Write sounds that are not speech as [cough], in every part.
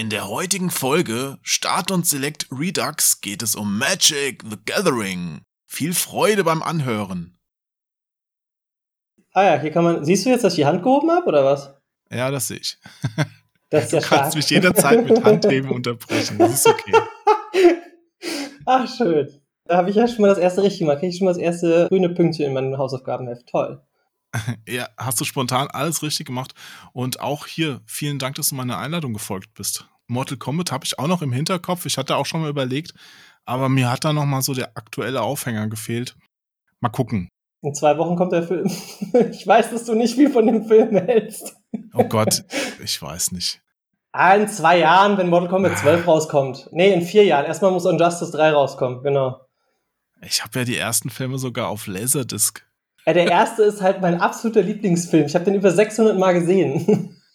In der heutigen Folge Start und Select Redux geht es um Magic the Gathering. Viel Freude beim Anhören. Ah ja, hier kann man. Siehst du jetzt, dass ich die Hand gehoben habe oder was? Ja, das sehe ich. [laughs] Das ist ja du kannst stark. mich jederzeit mit Handheben unterbrechen. Das ist okay. [laughs] Ach, schön. Da habe ich ja schon mal das erste richtig gemacht. Kriege ich schon mal das erste grüne Pünktchen in meinem Hausaufgabenheft. Toll. [laughs] Ja, hast du spontan alles richtig gemacht. Und auch hier, vielen Dank, dass du meiner Einladung gefolgt bist. Mortal Kombat habe ich auch noch im Hinterkopf. Ich hatte auch schon mal überlegt, aber mir hat da noch mal so der aktuelle Aufhänger gefehlt. Mal gucken. In zwei Wochen kommt der Film. [laughs] Ich weiß, dass du nicht viel von dem Film hältst. Oh Gott, [laughs] ich weiß nicht. Ah, in zwei Jahren, wenn Mortal Kombat 12 rauskommt. Nee, in vier Jahren. Erstmal muss Injustice 3 rauskommen, genau. Ich habe ja die ersten Filme sogar auf Laserdisc. Ja, der erste ist halt mein absoluter Lieblingsfilm. Ich habe den über 600 Mal gesehen. [laughs]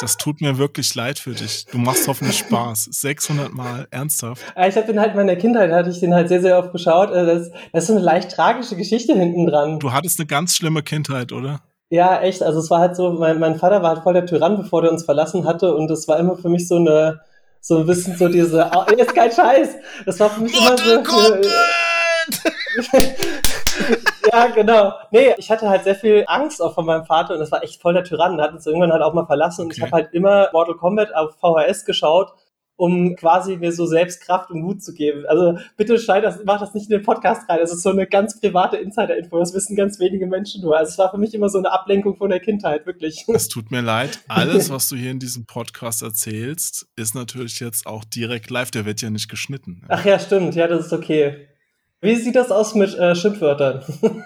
Das tut mir wirklich leid für dich. Du machst hoffentlich Spaß. 600 Mal, ernsthaft. Ich habe den halt in meiner Kindheit, hatte ich den halt sehr, sehr oft geschaut. Äh, Das, das ist so eine leicht tragische Geschichte hinten dran. Du hattest eine ganz schlimme Kindheit, oder? Ja, echt. Also es war halt so, mein, mein Vater war halt voll der Tyrann, bevor der uns verlassen hatte. Und das war immer für mich so eine, so ein bisschen so diese, oh, ist kein Scheiß. Das war für mich immer so. [laughs] [laughs] ja, genau. Nee, ich hatte halt sehr viel Angst auch von meinem Vater und das war echt voll der Tyrann. Der hat uns irgendwann halt auch mal verlassen und ich habe halt immer Mortal Kombat auf VHS geschaut, um quasi mir so selbst Kraft und Mut zu geben. Also bitte schneid das, mach das nicht in den Podcast rein. Das ist so eine ganz private Insider-Info. Das wissen ganz wenige Menschen nur. Also es war für mich immer so eine Ablenkung von der Kindheit, wirklich. Es tut mir leid. Alles, [laughs] was du hier in diesem Podcast erzählst, ist natürlich jetzt auch direkt live. Der wird ja nicht geschnitten. Ach ja, stimmt. Ja, das ist okay. Wie sieht das aus mit äh, Schimpfwörtern? [laughs]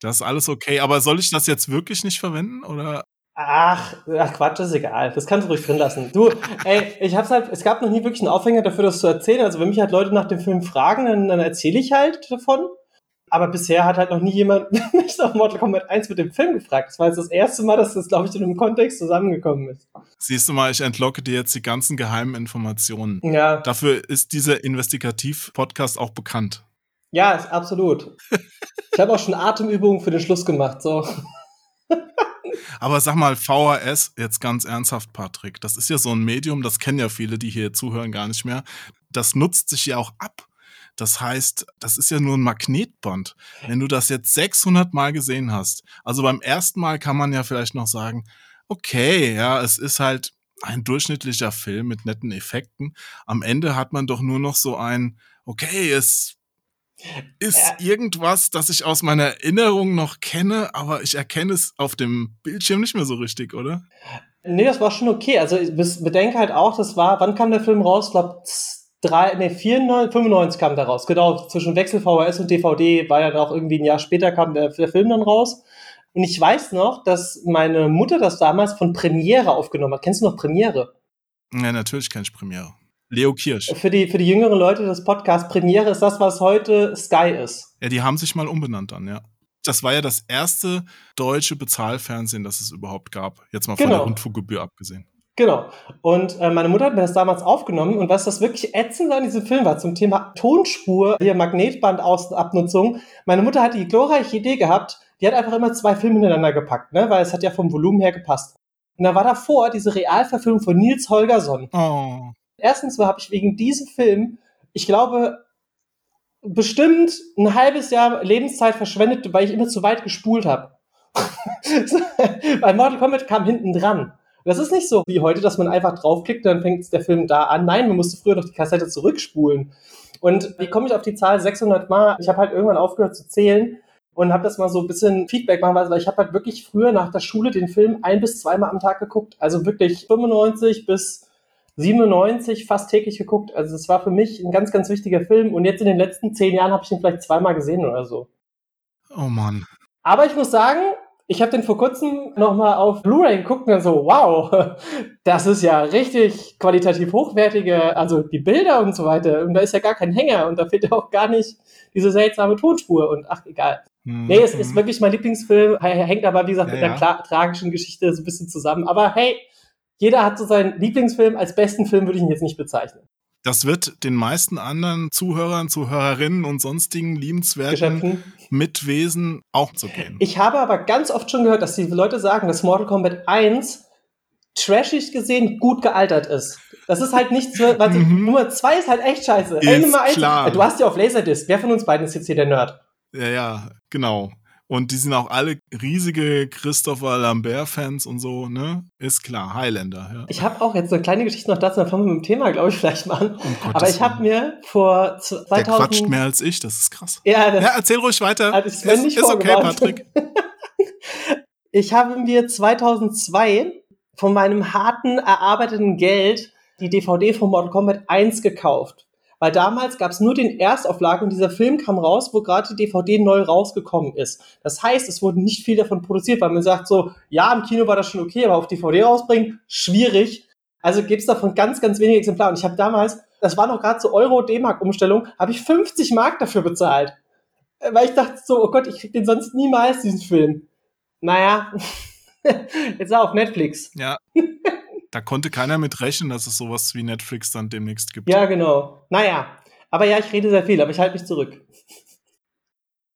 Das ist alles okay. Aber soll ich das jetzt wirklich nicht verwenden? Oder? Ach, ach, Quatsch, ist egal. Das kannst du ruhig drin lassen. Du, ey, ich hab's halt, es gab noch nie wirklich einen Aufhänger dafür, das zu erzählen. Also wenn mich halt Leute nach dem Film fragen, dann, dann erzähle ich halt davon. Aber bisher hat halt noch nie jemand [laughs] mich nach Mortal Kombat 1 mit dem Film gefragt. Das war jetzt das erste Mal, dass das, glaube ich, in einem Kontext zusammengekommen ist. Siehst du mal, ich entlocke dir jetzt die ganzen geheimen Informationen. Ja, Dafür ist dieser Investigativ-Podcast auch bekannt. ja, ist absolut. Ich habe auch schon Atemübungen für den Schluss gemacht. So. Aber sag mal, VHS, jetzt ganz ernsthaft, Patrick, das ist ja so ein Medium, das kennen ja viele, die hier zuhören, gar nicht mehr. Das nutzt sich ja auch ab. Das heißt, das ist ja nur ein Magnetband. Wenn du das jetzt 600 Mal gesehen hast, also beim ersten Mal kann man ja vielleicht noch sagen, okay, ja, es ist halt ein durchschnittlicher Film mit netten Effekten. Am Ende hat man doch nur noch so ein, okay, es ist Ja. irgendwas, das ich aus meiner Erinnerung noch kenne, aber ich erkenne es auf dem Bildschirm nicht mehr so richtig, oder? Nee, das war schon okay. Also bedenke halt auch, das war, wann kam der Film raus? Ich glaube, drei, nee, 94, 95 kam der raus. Genau, zwischen Wechsel VHS und DVD war ja dann auch irgendwie ein Jahr später kam der, der Film dann raus. Und ich weiß noch, dass meine Mutter das damals von Premiere aufgenommen hat. Kennst du noch Premiere? Ja, natürlich kenne ich Premiere. Leo Kirsch. Für die, für die jüngeren Leute des Podcasts, Premiere ist das, was heute Sky ist. Ja, die haben sich mal umbenannt dann, ja. Das war ja das erste deutsche Bezahlfernsehen, das es überhaupt gab. Jetzt mal von Genau. der Rundfunkgebühr abgesehen. Genau. Und äh, meine Mutter hat mir das damals aufgenommen und was das wirklich ätzend an diesem Film war zum Thema Tonspur, hier Magnetbandabnutzung. Meine Mutter hat die glorreiche Idee gehabt, die hat einfach immer zwei Filme ineinander gepackt, ne, weil es hat ja vom Volumen her gepasst. Und da war davor diese Realverfilmung von Nils Holgersson. Oh, Erstens habe ich wegen diesem Film, ich glaube, bestimmt ein halbes Jahr Lebenszeit verschwendet, weil ich immer zu weit gespult habe. [laughs] Bei Mortal Kombat kam hinten dran. Das ist nicht so wie heute, dass man einfach draufklickt und dann fängt der Film da an. Nein, man musste früher noch die Kassette zurückspulen. Und wie komme ich auf die Zahl 600 Mal? Ich habe halt irgendwann aufgehört zu zählen und habe das mal so ein bisschen Feedback machen, weil ich habe halt wirklich früher nach der Schule den Film ein bis zweimal am Tag geguckt. Also wirklich 95 bis 97 fast täglich geguckt. Also es war für mich ein ganz, ganz wichtiger Film. Und jetzt in den letzten zehn Jahren habe ich ihn vielleicht zweimal gesehen oder so. oh Mann. Aber ich muss sagen, ich habe den vor kurzem nochmal auf Blu-ray geguckt und dann so, wow, [laughs] das ist ja richtig qualitativ hochwertige, also die Bilder und so weiter. Und da ist ja gar kein Hänger und da fehlt ja [laughs] auch gar nicht diese seltsame Tonspur. Und ach, egal. Hm, Nee, es ist wirklich mein Lieblingsfilm. Hängt aber, wie gesagt, Ja, mit einer ja. tragischen Geschichte so ein bisschen zusammen. Aber hey, jeder hat so seinen Lieblingsfilm. Als besten Film würde ich ihn jetzt nicht bezeichnen. Das wird den meisten anderen Zuhörern, Zuhörerinnen und sonstigen liebenswerten Geschöpfen. Mitwesen auch so gehen. Ich habe aber ganz oft schon gehört, dass die Leute sagen, dass Mortal Kombat 1 trashig gesehen gut gealtert ist. Das ist halt nichts für, weil Mhm. Nummer zwei ist halt echt scheiße. Ist Ey, Nummer klar. du hast ja auf Laserdisc. Wer von uns beiden ist jetzt hier der Nerd? Ja, ja, genau. Und die sind auch alle riesige Christopher Lambert-Fans und so, ne? Ist klar, Highlander, ja. Ich habe auch jetzt eine kleine Geschichte noch dazu, dann fangen wir mit dem Thema, glaube ich, vielleicht mal an. Gottes Aber ich habe mir vor z- Der quatscht 2000... mehr als ich, das ist krass. Ja, Ja, erzähl ruhig weiter. Also, es wird ist, nicht ist okay. Patrick. [laughs] Ich habe mir 2002 von meinem harten, erarbeiteten Geld die DVD von Mortal Kombat 1 gekauft. Weil damals gab es nur den Erstauflage und dieser Film kam raus, wo gerade die DVD neu rausgekommen ist. Das heißt, es wurde nicht viel davon produziert, weil man sagt so, ja, im Kino war das schon okay, aber auf DVD rausbringen, schwierig. Also gibt es davon ganz, ganz wenige Exemplare. Und ich habe damals, das war noch gerade so Euro-D-Mark-Umstellung, habe ich 50 Mark dafür bezahlt. Äh, Weil ich dachte so, oh Gott, ich krieg den sonst niemals, diesen Film. Naja, [laughs] jetzt er auf Netflix. Ja. [laughs] Da konnte keiner mit rechnen, dass es sowas wie Netflix dann demnächst gibt. Ja, genau. Naja, aber ja, ich rede sehr viel, aber ich halte mich zurück.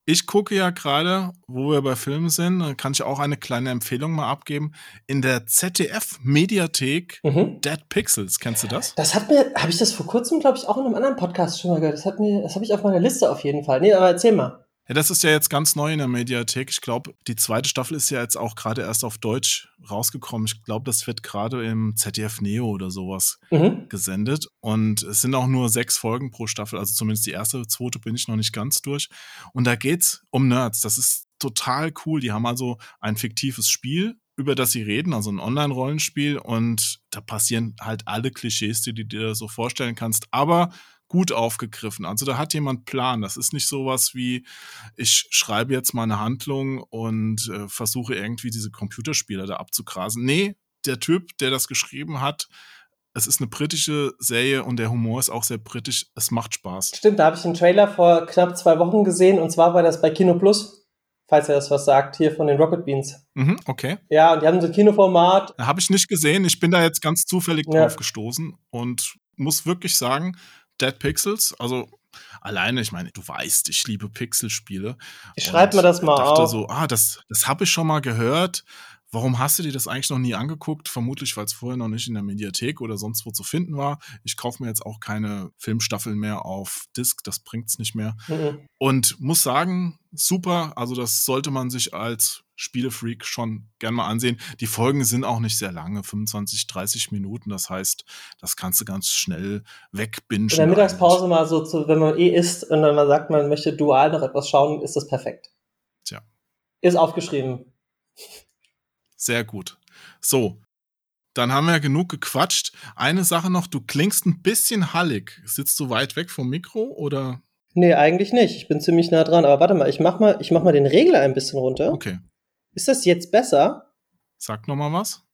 Ich gucke ja gerade, wo wir bei Filmen sind, da kann ich auch eine kleine Empfehlung mal abgeben. In der ZDF-Mediathek Mhm. Dead Pixels, kennst du das? Das hat mir, habe ich das vor kurzem, glaube ich, auch in einem anderen Podcast schon mal gehört. Das hat mir, das habe ich auf meiner Liste auf jeden Fall. Nee, aber erzähl mal. Ja, das ist ja jetzt ganz neu in der Mediathek. Ich glaube, die zweite Staffel ist ja jetzt auch gerade erst auf Deutsch rausgekommen. Ich glaube, das wird gerade im ZDF Neo oder sowas Mhm. gesendet. Und es sind auch nur sechs Folgen pro Staffel. Also zumindest die erste, zweite bin ich noch nicht ganz durch. Und da geht's um Nerds. Das ist total cool. Die haben also ein fiktives Spiel, über das sie reden, also ein Online-Rollenspiel. Und da passieren halt alle Klischees, die du dir so vorstellen kannst. Aber gut aufgegriffen. Also da hat jemand Plan. Das ist nicht sowas wie, ich schreibe jetzt mal eine Handlung und äh, versuche irgendwie diese Computerspieler da abzugrasen. Nee, der Typ, der das geschrieben hat, es ist eine britische Serie und der Humor ist auch sehr britisch. Es macht Spaß. Stimmt, da habe ich einen Trailer vor knapp zwei Wochen gesehen und zwar war das bei Kino Plus, falls er das was sagt, hier von den Rocket Beans. Mhm, okay. Ja, und die haben so ein Kinoformat. Habe ich nicht gesehen. Ich bin da jetzt ganz zufällig Ja. drauf gestoßen und muss wirklich sagen, Dead Pixels, also alleine, ich meine, du weißt, ich liebe Pixelspiele. Ich schreib Und mir das mal dachte auf. so, ah, das, das habe ich schon mal gehört. Warum hast du dir das eigentlich noch nie angeguckt? Vermutlich, weil es vorher noch nicht in der Mediathek oder sonst wo zu finden war. Ich kaufe mir jetzt auch keine Filmstaffeln mehr auf Disc, das bringt's nicht mehr. Mhm. Und muss sagen, super. Also, das sollte man sich als Spielefreak schon gern mal ansehen. Die Folgen sind auch nicht sehr lange, 25, 30 Minuten. Das heißt, das kannst du ganz schnell wegbingen. In der Mittagspause mal so, zu, wenn man eh isst und dann mal sagt, man möchte dual noch etwas schauen, ist das perfekt. Tja. Ist aufgeschrieben. Sehr gut. So, dann haben wir genug gequatscht. Eine Sache noch, du klingst ein bisschen hallig. Sitzt du weit weg vom Mikro oder? Nee, eigentlich nicht. Ich bin ziemlich nah dran. Aber warte mal, ich mach mal, ich mach mal den Regler ein bisschen runter. Okay, Ist das jetzt besser? sag noch mal was.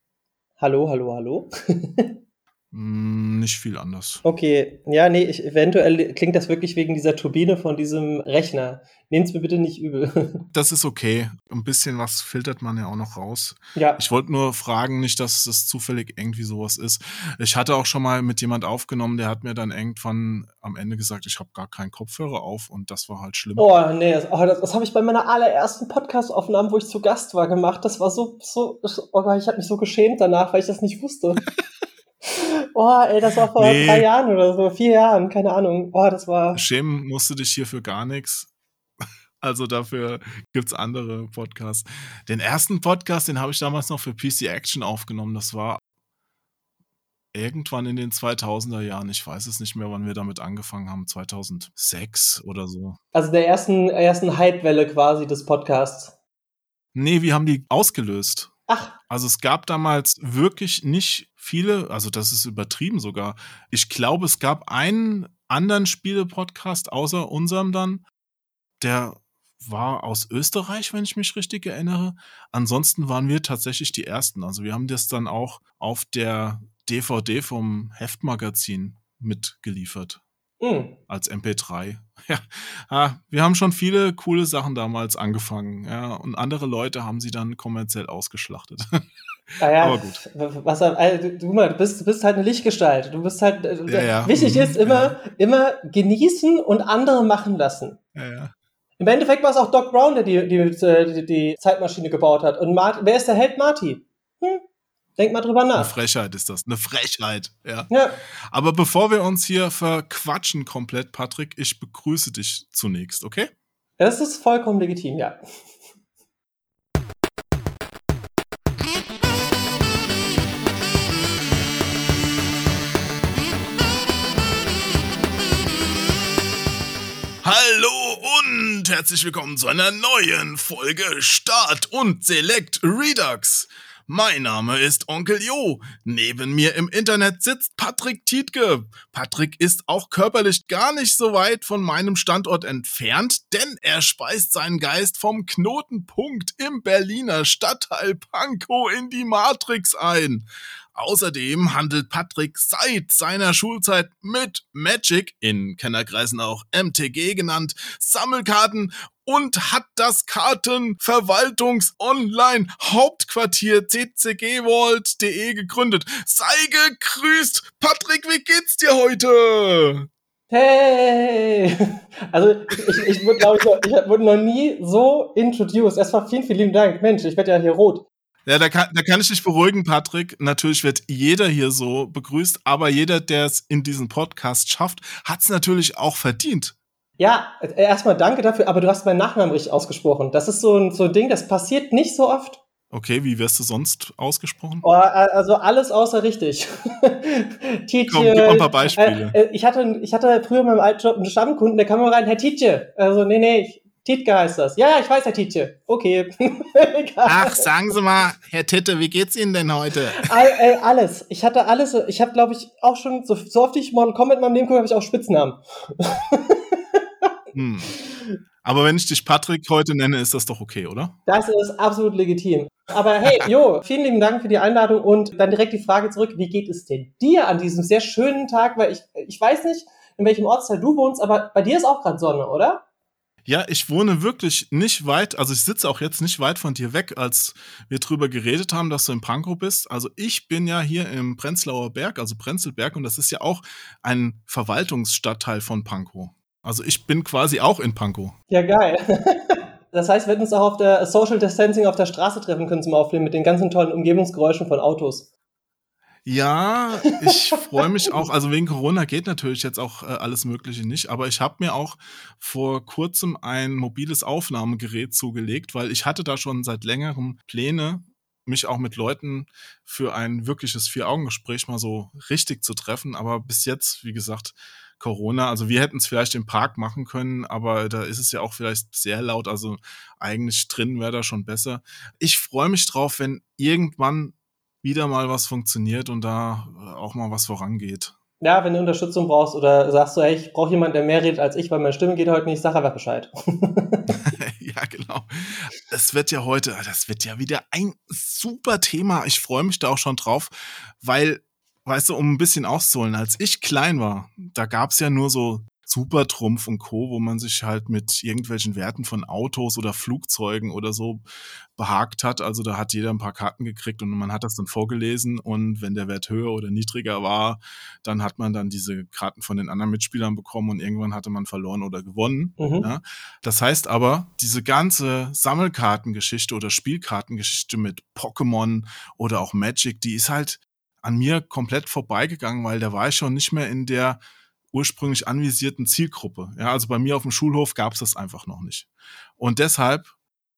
Hallo, hallo, hallo. [laughs] Hm, nicht viel anders. Okay, ja, nee, ich, eventuell klingt das wirklich wegen dieser Turbine von diesem Rechner. Nehmt's mir bitte nicht übel. [laughs] Das ist okay. Ein bisschen was filtert man ja auch noch raus. ja, Ich wollte nur fragen, nicht, dass das zufällig irgendwie sowas ist. Ich hatte auch schon mal mit jemand aufgenommen, der hat mir dann irgendwann am Ende gesagt, ich habe gar keinen Kopfhörer auf und das war halt schlimm. Oh, nee, das, oh, das, das habe ich bei meiner allerersten Podcast-Aufnahme, wo ich zu Gast war, gemacht. Das war so, so, oh ich habe mich so geschämt danach, weil ich das nicht wusste. [laughs] oh, ey, das war vor Nee. drei Jahren oder so, vier Jahren, keine Ahnung. Oh, das war. Schämen musst du dich hier für gar nichts. [laughs] Also dafür gibt's andere Podcasts. Den ersten Podcast, den habe ich damals noch für PC Action aufgenommen. Das war irgendwann in den 2000er Jahren. Ich weiß es nicht mehr, wann wir damit angefangen haben. 2006 oder so. Also der ersten, ersten Hype-Welle quasi des Podcasts. Nee, wir haben die ausgelöst. Ach, Also es gab damals wirklich nicht viele, also das ist übertrieben sogar. Ich glaube, es gab einen anderen Spiele-Podcast außer unserem dann, der war aus Österreich, wenn ich mich richtig erinnere. Ansonsten waren wir tatsächlich die Ersten. Also wir haben das dann auch auf der DVD vom Heftmagazin mitgeliefert hm. als MP3. [laughs] Ja, ah, wir haben schon viele coole Sachen damals angefangen. Ja, und andere Leute haben sie dann kommerziell ausgeschlachtet. [laughs] Ah ja, Aber gut. Was, also, du, du, mal, du, bist, du bist halt eine Lichtgestalt. Du bist halt. äh, Ja, ja. Wichtig Mhm, ist immer, immer genießen und andere machen lassen. ja, ja. Im Endeffekt war es auch Doc Brown, der die, die, die, die Zeitmaschine gebaut hat. Und Mart, wer ist der Held Marty? Hm? Denk mal drüber Eine nach. Frechheit ist das. Eine Frechheit, ja. Ja, Aber bevor wir uns hier verquatschen komplett, Patrick, ich begrüße dich zunächst, okay? das ist vollkommen legitim, ja. Hallo und herzlich willkommen zu einer neuen Folge Start und Select Redux. Mein Name ist Onkel Jo. Neben mir im Internet sitzt Patrick Tietke. Patrick ist auch körperlich gar nicht so weit von meinem Standort entfernt, denn er speist seinen Geist vom Knotenpunkt im Berliner Stadtteil Pankow in die Matrix ein. Außerdem handelt Patrick seit seiner Schulzeit mit Magic, in Kennerkreisen auch MTG genannt, Sammelkarten und hat das Kartenverwaltungs-Online-Hauptquartier ccgvault.de gegründet. Sei gegrüßt! Patrick, wie geht's dir heute? Hey! Also ich, ich wurde, glaube ich, noch- ich wurde noch nie so introduced. Erstmal vielen, vielen lieben Dank. Mensch, ich werde ja hier rot. Ja, da kann, da kann ich dich beruhigen, Patrick. Natürlich wird jeder hier so begrüßt, aber jeder, der es in diesem Podcast schafft, hat's natürlich auch verdient. Ja, äh, erstmal danke dafür, aber du hast meinen Nachnamen richtig ausgesprochen. Das ist so ein, so ein Ding, das passiert nicht so oft. Okay, wie wirst du sonst ausgesprochen? Oh, äh, also alles außer richtig. [laughs] Tietje. Komm, gib mal ein paar Beispiele. Äh, äh, ich, hatte, ich hatte früher in meinem alten Job einen Stammkunden, der kam immer rein, Herr Tietje. Also, nee, nee, Tietke heißt das. Ja, ich weiß, Herr Tietje. Okay. [laughs] Ach, sagen Sie mal, Herr Titte, wie geht's Ihnen denn heute? All, ey, alles. Ich hatte alles. Ich habe, glaube ich, auch schon, so, so oft ich Mortal Kombat in meinem Leben gucke, habe ich auch Spitznamen. [laughs] Hm. Aber wenn ich dich Patrick heute nenne, ist das doch okay, oder? Das ist absolut legitim. Aber hey, Jo, vielen lieben Dank für die Einladung und dann direkt die Frage zurück, wie geht es denn dir an diesem sehr schönen Tag? Weil ich, ich weiß nicht, in welchem Ortsteil du wohnst, aber bei dir ist auch gerade Sonne, oder? Ja, ich wohne wirklich nicht weit, also ich sitze auch jetzt nicht weit von dir weg, als wir drüber geredet haben, dass du in Pankow bist. Also ich bin ja hier im Prenzlauer Berg, also Prenzlberg, und das ist ja auch ein Verwaltungsstadtteil von Pankow. Also ich bin quasi auch in Pankow. Ja, geil. [laughs] Das heißt, wir hätten uns auch auf der Social Distancing auf der Straße treffen können zum Aufnehmen mit den ganzen tollen Umgebungsgeräuschen von Autos. Ja, ich freue mich auch. Also wegen Corona geht natürlich jetzt auch äh, alles Mögliche nicht. Aber ich habe mir auch vor kurzem ein mobiles Aufnahmegerät zugelegt, weil ich hatte da schon seit längerem Pläne, mich auch mit Leuten für ein wirkliches Vier-Augen-Gespräch mal so richtig zu treffen. Aber bis jetzt, wie gesagt, Corona. Also wir hätten es vielleicht im Park machen können, aber da ist es ja auch vielleicht sehr laut. Also eigentlich drin wäre da schon besser. Ich freue mich drauf, wenn irgendwann wieder mal was funktioniert und da äh, auch mal was vorangeht. Ja, wenn du Unterstützung brauchst oder sagst du, hey, ich brauche jemanden, der mehr redet als ich, weil meine Stimme geht heute nicht, sag einfach Bescheid. [laughs] [laughs] ja, genau. Es wird ja heute, das wird ja wieder ein super Thema. Ich freue mich da auch schon drauf, weil, weißt du, um ein bisschen auszuholen, als ich klein war, da gab's ja nur so Supertrumpf und Co., wo man sich halt mit irgendwelchen Werten von Autos oder Flugzeugen oder so behagt hat. Also da hat jeder ein paar Karten gekriegt und man hat das dann vorgelesen und wenn der Wert höher oder niedriger war, dann hat man dann diese Karten von den anderen Mitspielern bekommen und irgendwann hatte man verloren oder gewonnen. Mhm. Ja? Das heißt aber, diese ganze Sammelkartengeschichte oder Spielkartengeschichte mit Pokémon oder auch Magic, die ist halt an mir komplett vorbeigegangen, weil da war ich schon nicht mehr in der ursprünglich anvisierten Zielgruppe. Ja, also bei mir auf dem Schulhof gab es das einfach noch nicht. Und deshalb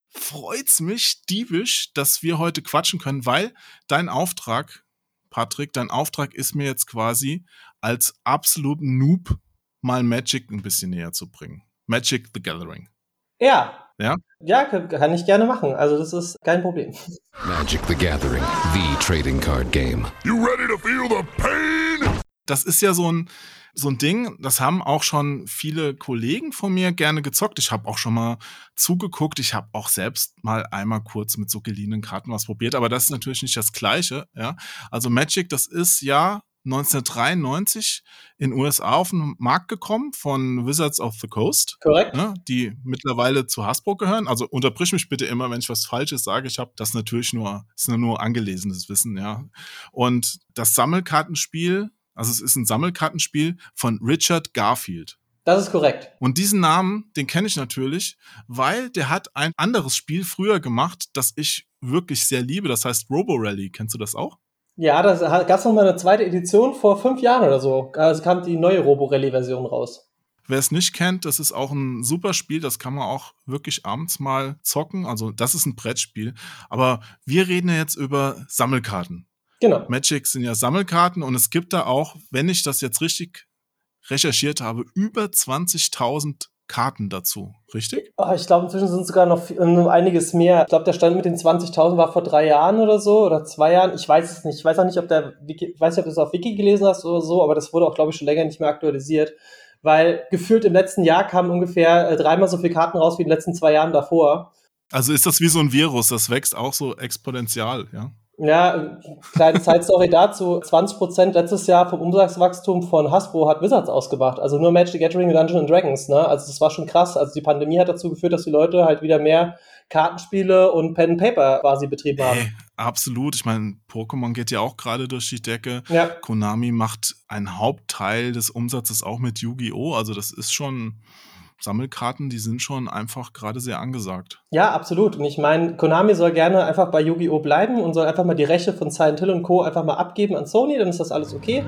freut's mich diebisch, dass wir heute quatschen können, weil dein Auftrag, Patrick, dein Auftrag ist mir jetzt quasi als absoluten Noob mal Magic ein bisschen näher zu bringen. Magic the Gathering. Ja. Ja? Ja, kann kann ich gerne machen. Also das ist kein Problem. Magic the Gathering, the trading card game. You ready to feel the pain? Das ist ja so ein, so ein Ding, das haben auch schon viele Kollegen von mir gerne gezockt. Ich habe auch schon mal zugeguckt. Ich habe auch selbst mal einmal kurz mit so geliehenen Karten was probiert, aber das ist natürlich nicht das Gleiche. Ja? Also Magic, das ist ja 1993 in USA auf den Markt gekommen von Wizards of the Coast. Korrekt? Ne, die mittlerweile zu Hasbro gehören. Also unterbrich mich bitte immer, wenn ich was Falsches sage. Ich habe das natürlich nur, ist nur, angelesenes Wissen, ja. Und das Sammelkartenspiel, also es ist ein Sammelkartenspiel von Richard Garfield. Das ist korrekt. Und diesen Namen, den kenne ich natürlich, weil der hat ein anderes Spiel früher gemacht, das ich wirklich sehr liebe. Das heißt Robo Rally. Kennst du das auch? Ja, da gab es noch mal eine zweite Edition vor fünf Jahren oder so. Also kam die neue Robo-Rally-Version raus. Wer es nicht kennt, das ist auch ein super Spiel, das kann man auch wirklich abends mal zocken. Also das ist ein Brettspiel. Aber wir reden ja jetzt über Sammelkarten. Genau. Magic sind ja Sammelkarten und es gibt da auch, wenn ich das jetzt richtig recherchiert habe, über 20.000 Karten dazu, richtig? Oh, ich glaube, inzwischen sind es sogar noch um einiges mehr. Ich glaube, der Stand mit den 20.000 war vor drei Jahren oder so oder zwei Jahren. Ich weiß es nicht. Ich weiß auch nicht, ob der Wiki, weiß nicht, ob du es auf Wiki gelesen hast oder so, aber das wurde auch, glaube ich, schon länger nicht mehr aktualisiert. Weil gefühlt im letzten Jahr kamen ungefähr äh, dreimal so viele Karten raus wie in den letzten zwei Jahren davor. Also ist das wie so ein Virus, das wächst auch so exponentiell, ja? Ja, kleine Zeitstory dazu. 20% letztes Jahr vom Umsatzwachstum von Hasbro hat Wizards ausgemacht. Also nur Magic the Gathering Dungeons Dragons. Ne? Also das war schon krass. Also die Pandemie hat dazu geführt, dass die Leute halt wieder mehr Kartenspiele und Pen and Paper quasi betrieben haben. Hey, absolut. Ich meine, Pokémon geht ja auch gerade durch die Decke. Ja. Konami macht einen Hauptteil des Umsatzes auch mit Yu-Gi-Oh! Also das ist schon Sammelkarten, die sind schon einfach gerade sehr angesagt. Ja, absolut. Und ich meine, Konami soll gerne einfach bei Yu-Gi-Oh! bleiben und soll einfach mal die Rechte von Silent Hill und Co. einfach mal abgeben an Sony, dann ist das alles okay.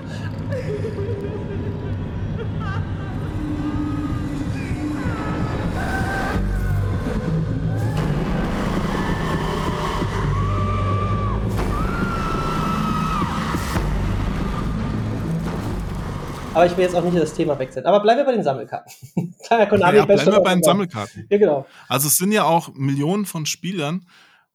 Aber ich will jetzt auch nicht das Thema wechseln. Aber bleiben wir bei den Sammelkarten. [laughs] Konami ja, bleiben wir bei den Sammelkarten. Ja, genau. Also es sind ja auch Millionen von Spielern.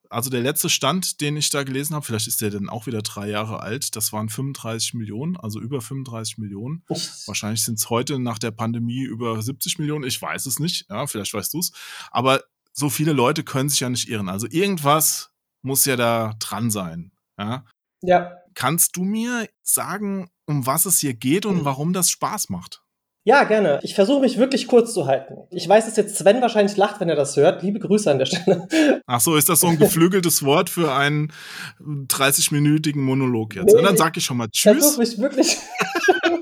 Also der letzte Stand, den ich da gelesen habe, vielleicht ist der dann auch wieder drei Jahre alt, das waren 35 Millionen, also über 35 Millionen. Wahrscheinlich sind es heute nach der Pandemie über 70 Millionen, ich weiß es nicht, ja, vielleicht weißt du es. Aber so viele Leute können sich ja nicht irren. Also irgendwas muss ja da dran sein. Ja. ja. Kannst du mir sagen, um was es hier geht und warum das Spaß macht? Ja, gerne. Ich versuche mich wirklich kurz zu halten. Ich weiß, dass jetzt Sven wahrscheinlich lacht, wenn er das hört. Liebe Grüße an der Stelle. Ach so, ist das so ein [laughs] geflügeltes Wort für einen 30-minütigen Monolog jetzt? Nee, und dann sag ich schon mal Tschüss. Ich versuche mich wirklich.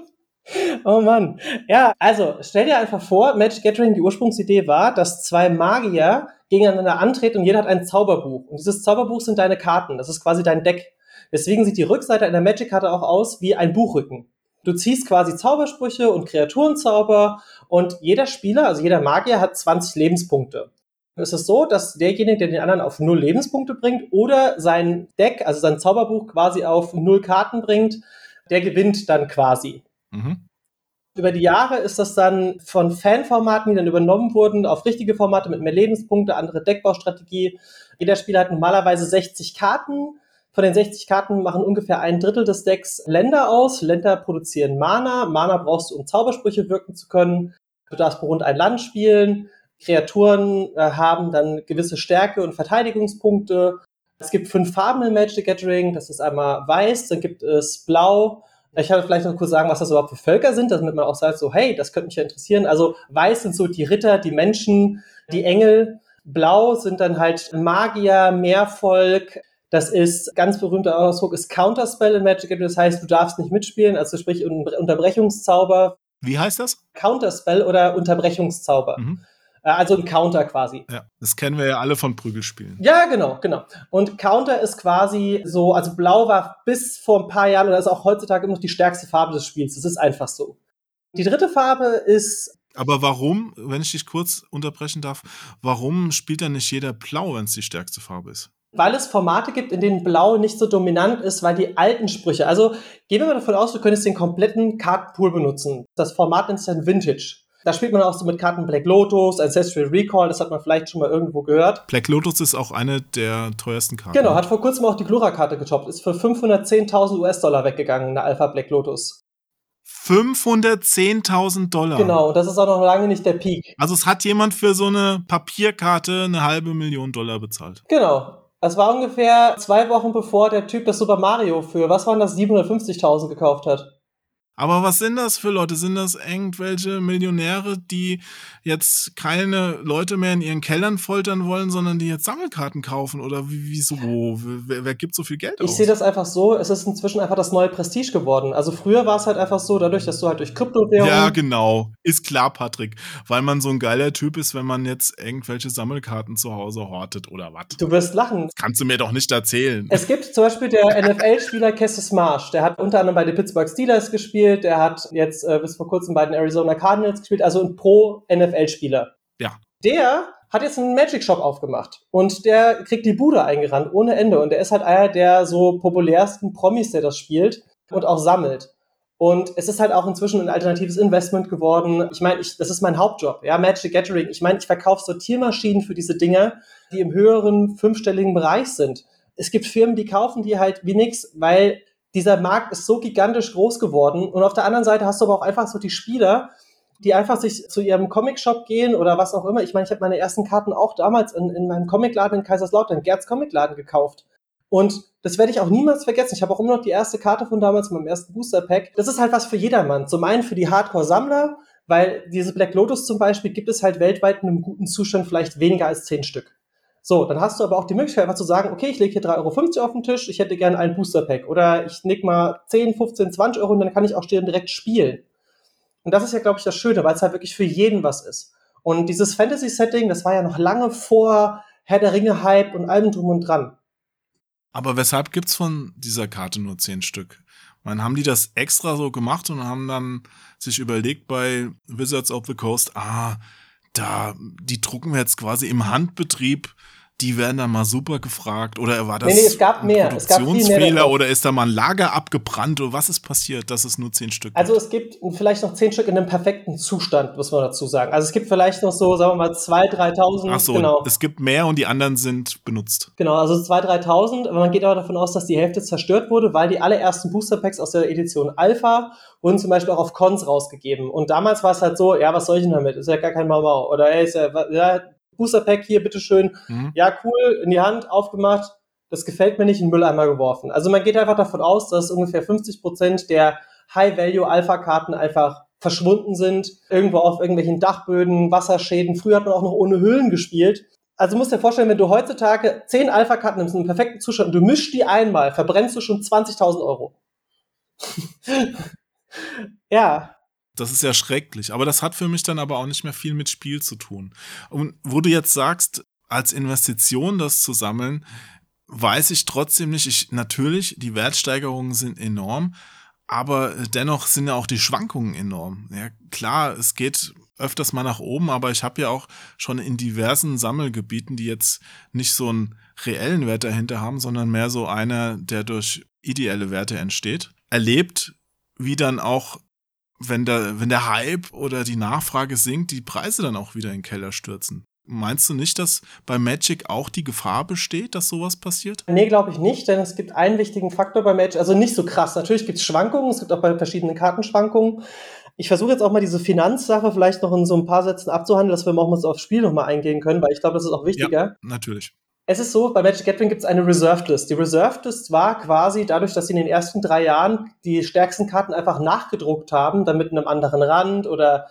[laughs] oh Mann. Ja, also stell dir einfach vor, Magic Gathering, die Ursprungsidee war, dass zwei Magier gegeneinander antreten und jeder hat ein Zauberbuch. Und dieses Zauberbuch sind deine Karten. Das ist quasi dein Deck. Deswegen sieht die Rückseite einer Magic-Karte auch aus wie ein Buchrücken. Du ziehst quasi Zaubersprüche und Kreaturenzauber und jeder Spieler, also jeder Magier hat 20 Lebenspunkte. Es ist so, dass derjenige, der den anderen auf null Lebenspunkte bringt oder sein Deck, also sein Zauberbuch quasi auf null Karten bringt, der gewinnt dann quasi. Mhm. Über die Jahre ist das dann von Fanformaten, die dann übernommen wurden, auf richtige Formate mit mehr Lebenspunkte, andere Deckbaustrategie. Jeder Spieler hat normalerweise 60 Karten von den 60 Karten machen ungefähr ein Drittel des Decks Länder aus. Länder produzieren Mana. Mana brauchst du, um Zaubersprüche wirken zu können. Du darfst pro Runde ein Land spielen. Kreaturen äh, haben dann gewisse Stärke und Verteidigungspunkte. Es gibt fünf Farben in Magic the Gathering. Das ist einmal weiß, dann gibt es blau. Ich kann vielleicht noch kurz sagen, was das überhaupt für Völker sind, damit man auch sagt, so, hey, das könnte mich ja interessieren. Also weiß sind so die Ritter, die Menschen, die Engel. Blau sind dann halt Magier, Meervolk, das ist ganz berühmter Ausdruck ist Counterspell in Magic Das heißt, du darfst nicht mitspielen, also sprich Unterbrechungszauber. Wie heißt das? Counterspell oder Unterbrechungszauber. Mhm. Äh, also ein Counter quasi. Ja, das kennen wir ja alle von Prügelspielen. Ja, genau, genau. Und Counter ist quasi so, also Blau war bis vor ein paar Jahren oder ist auch heutzutage immer noch die stärkste Farbe des Spiels. Das ist einfach so. Die dritte Farbe ist aber warum, wenn ich dich kurz unterbrechen darf, warum spielt dann nicht jeder Blau, wenn es die stärkste Farbe ist? Weil es Formate gibt, in denen Blau nicht so dominant ist, weil die alten Sprüche, also gehen wir mal davon aus, du könntest den kompletten Kartenpool benutzen. Das Format nennt sich dann Vintage. Da spielt man auch so mit Karten Black Lotus, Ancestral Recall, das hat man vielleicht schon mal irgendwo gehört. Black Lotus ist auch eine der teuersten Karten. Genau, hat vor kurzem auch die Glora-Karte getoppt, ist für 510.000 US-Dollar weggegangen, eine Alpha Black Lotus. 510.000 Dollar. Genau, das ist auch noch lange nicht der Peak. Also es hat jemand für so eine Papierkarte eine halbe Million Dollar bezahlt. Genau, es war ungefähr zwei Wochen bevor der Typ das Super Mario für, was waren das, 750.000 gekauft hat. Aber was sind das für Leute? Sind das irgendwelche Millionäre, die jetzt keine Leute mehr in ihren Kellern foltern wollen, sondern die jetzt Sammelkarten kaufen? Oder wie, wieso? Wer, wer gibt so viel Geld aus? Ich sehe das einfach so, es ist inzwischen einfach das neue Prestige geworden. Also früher war es halt einfach so, dadurch, dass du halt durch Kryptowährungen. Ja, genau. Ist klar, Patrick. Weil man so ein geiler Typ ist, wenn man jetzt irgendwelche Sammelkarten zu Hause hortet oder was. Du wirst lachen. Das kannst du mir doch nicht erzählen. Es gibt zum Beispiel der NFL-Spieler Cassis Marsh, der hat unter anderem bei den Pittsburgh Steelers gespielt, der hat jetzt äh, bis vor kurzem bei den Arizona Cardinals gespielt, also ein Pro-NFL-Spieler. Ja. Der hat jetzt einen Magic Shop aufgemacht und der kriegt die Bude eingerannt ohne Ende und der ist halt einer der so populärsten Promis, der das spielt und auch sammelt. Und es ist halt auch inzwischen ein alternatives Investment geworden. Ich meine, ich, das ist mein Hauptjob, ja, Magic Gathering. Ich meine, ich verkaufe Sortiermaschinen für diese Dinger, die im höheren fünfstelligen Bereich sind. Es gibt Firmen, die kaufen die halt wie nix, weil dieser Markt ist so gigantisch groß geworden. Und auf der anderen Seite hast du aber auch einfach so die Spieler, die einfach sich zu ihrem Comic-Shop gehen oder was auch immer. Ich meine, ich habe meine ersten Karten auch damals in, in meinem Comicladen in Kaiserslautern, Gerds Comicladen gekauft. Und das werde ich auch niemals vergessen. Ich habe auch immer noch die erste Karte von damals, meinem ersten Booster-Pack. Das ist halt was für jedermann. Zum einen für die Hardcore-Sammler, weil diese Black Lotus zum Beispiel gibt es halt weltweit in einem guten Zustand vielleicht weniger als zehn Stück. So, dann hast du aber auch die Möglichkeit, einfach zu sagen, okay, ich lege hier 3,50 Euro auf den Tisch, ich hätte gerne ein Booster-Pack. Oder ich nick mal 10, 15, 20 Euro und dann kann ich auch direkt spielen. Und das ist ja, glaube ich, das Schöne, weil es halt wirklich für jeden was ist. Und dieses Fantasy-Setting, das war ja noch lange vor Herr der Ringe-Hype und allem drum und dran. Aber weshalb gibt's von dieser Karte nur zehn Stück? Man haben die das extra so gemacht und haben dann sich überlegt bei Wizards of the Coast, ah, da, die drucken wir jetzt quasi im Handbetrieb die werden dann mal super gefragt. Oder war das nee, nee, es gab mehr. Es gab viel mehr oder ist da mal ein Lager abgebrannt oder was ist passiert, dass es nur zehn Stück Also es gibt vielleicht noch zehn Stück in einem perfekten Zustand, muss man dazu sagen. Also es gibt vielleicht noch so, sagen wir mal, 2.000, 3.000. Ach so, genau. es gibt mehr und die anderen sind benutzt. Genau, also 2.000, 3.000. Aber man geht aber davon aus, dass die Hälfte zerstört wurde, weil die allerersten Booster Packs aus der Edition Alpha wurden zum Beispiel auch auf Cons rausgegeben. Und damals war es halt so, ja, was soll ich denn damit? Ist ja gar kein Mau-Mau. Oder ey, ist ja, ja Booster Pack hier, bitteschön. Mhm. Ja, cool, in die Hand, aufgemacht. Das gefällt mir nicht, in den Mülleimer geworfen. Also man geht einfach davon aus, dass ungefähr 50 Prozent der High-Value-Alpha-Karten einfach verschwunden sind, irgendwo auf irgendwelchen Dachböden, Wasserschäden. Früher hat man auch noch ohne Hüllen gespielt. Also musst dir vorstellen, wenn du heutzutage 10 Alpha-Karten nimmst in einem perfekten Zustand und du mischst die einmal, verbrennst du schon 20.000 Euro. [laughs] ja, das ist ja schrecklich. Aber das hat für mich dann aber auch nicht mehr viel mit Spiel zu tun. Und wo du jetzt sagst, als Investition das zu sammeln, weiß ich trotzdem nicht. Ich, natürlich, die Wertsteigerungen sind enorm, aber dennoch sind ja auch die Schwankungen enorm. Ja, klar, es geht öfters mal nach oben, aber ich habe ja auch schon in diversen Sammelgebieten, die jetzt nicht so einen reellen Wert dahinter haben, sondern mehr so einer, der durch ideelle Werte entsteht, erlebt, wie dann auch wenn der, wenn der Hype oder die Nachfrage sinkt, die Preise dann auch wieder in den Keller stürzen. Meinst du nicht, dass bei Magic auch die Gefahr besteht, dass sowas passiert? Nee, glaube ich nicht, denn es gibt einen wichtigen Faktor bei Magic, also nicht so krass. Natürlich gibt es Schwankungen, es gibt auch bei verschiedenen Karten Schwankungen. Ich versuche jetzt auch mal diese Finanzsache vielleicht noch in so ein paar Sätzen abzuhandeln, dass wir auch mal aufs Spiel nochmal eingehen können, weil ich glaube, das ist auch wichtiger. Ja, natürlich. Es ist so, bei Magic Gathering gibt es eine Reserved List. Die Reserved List war quasi dadurch, dass sie in den ersten drei Jahren die stärksten Karten einfach nachgedruckt haben, dann mit einem anderen Rand oder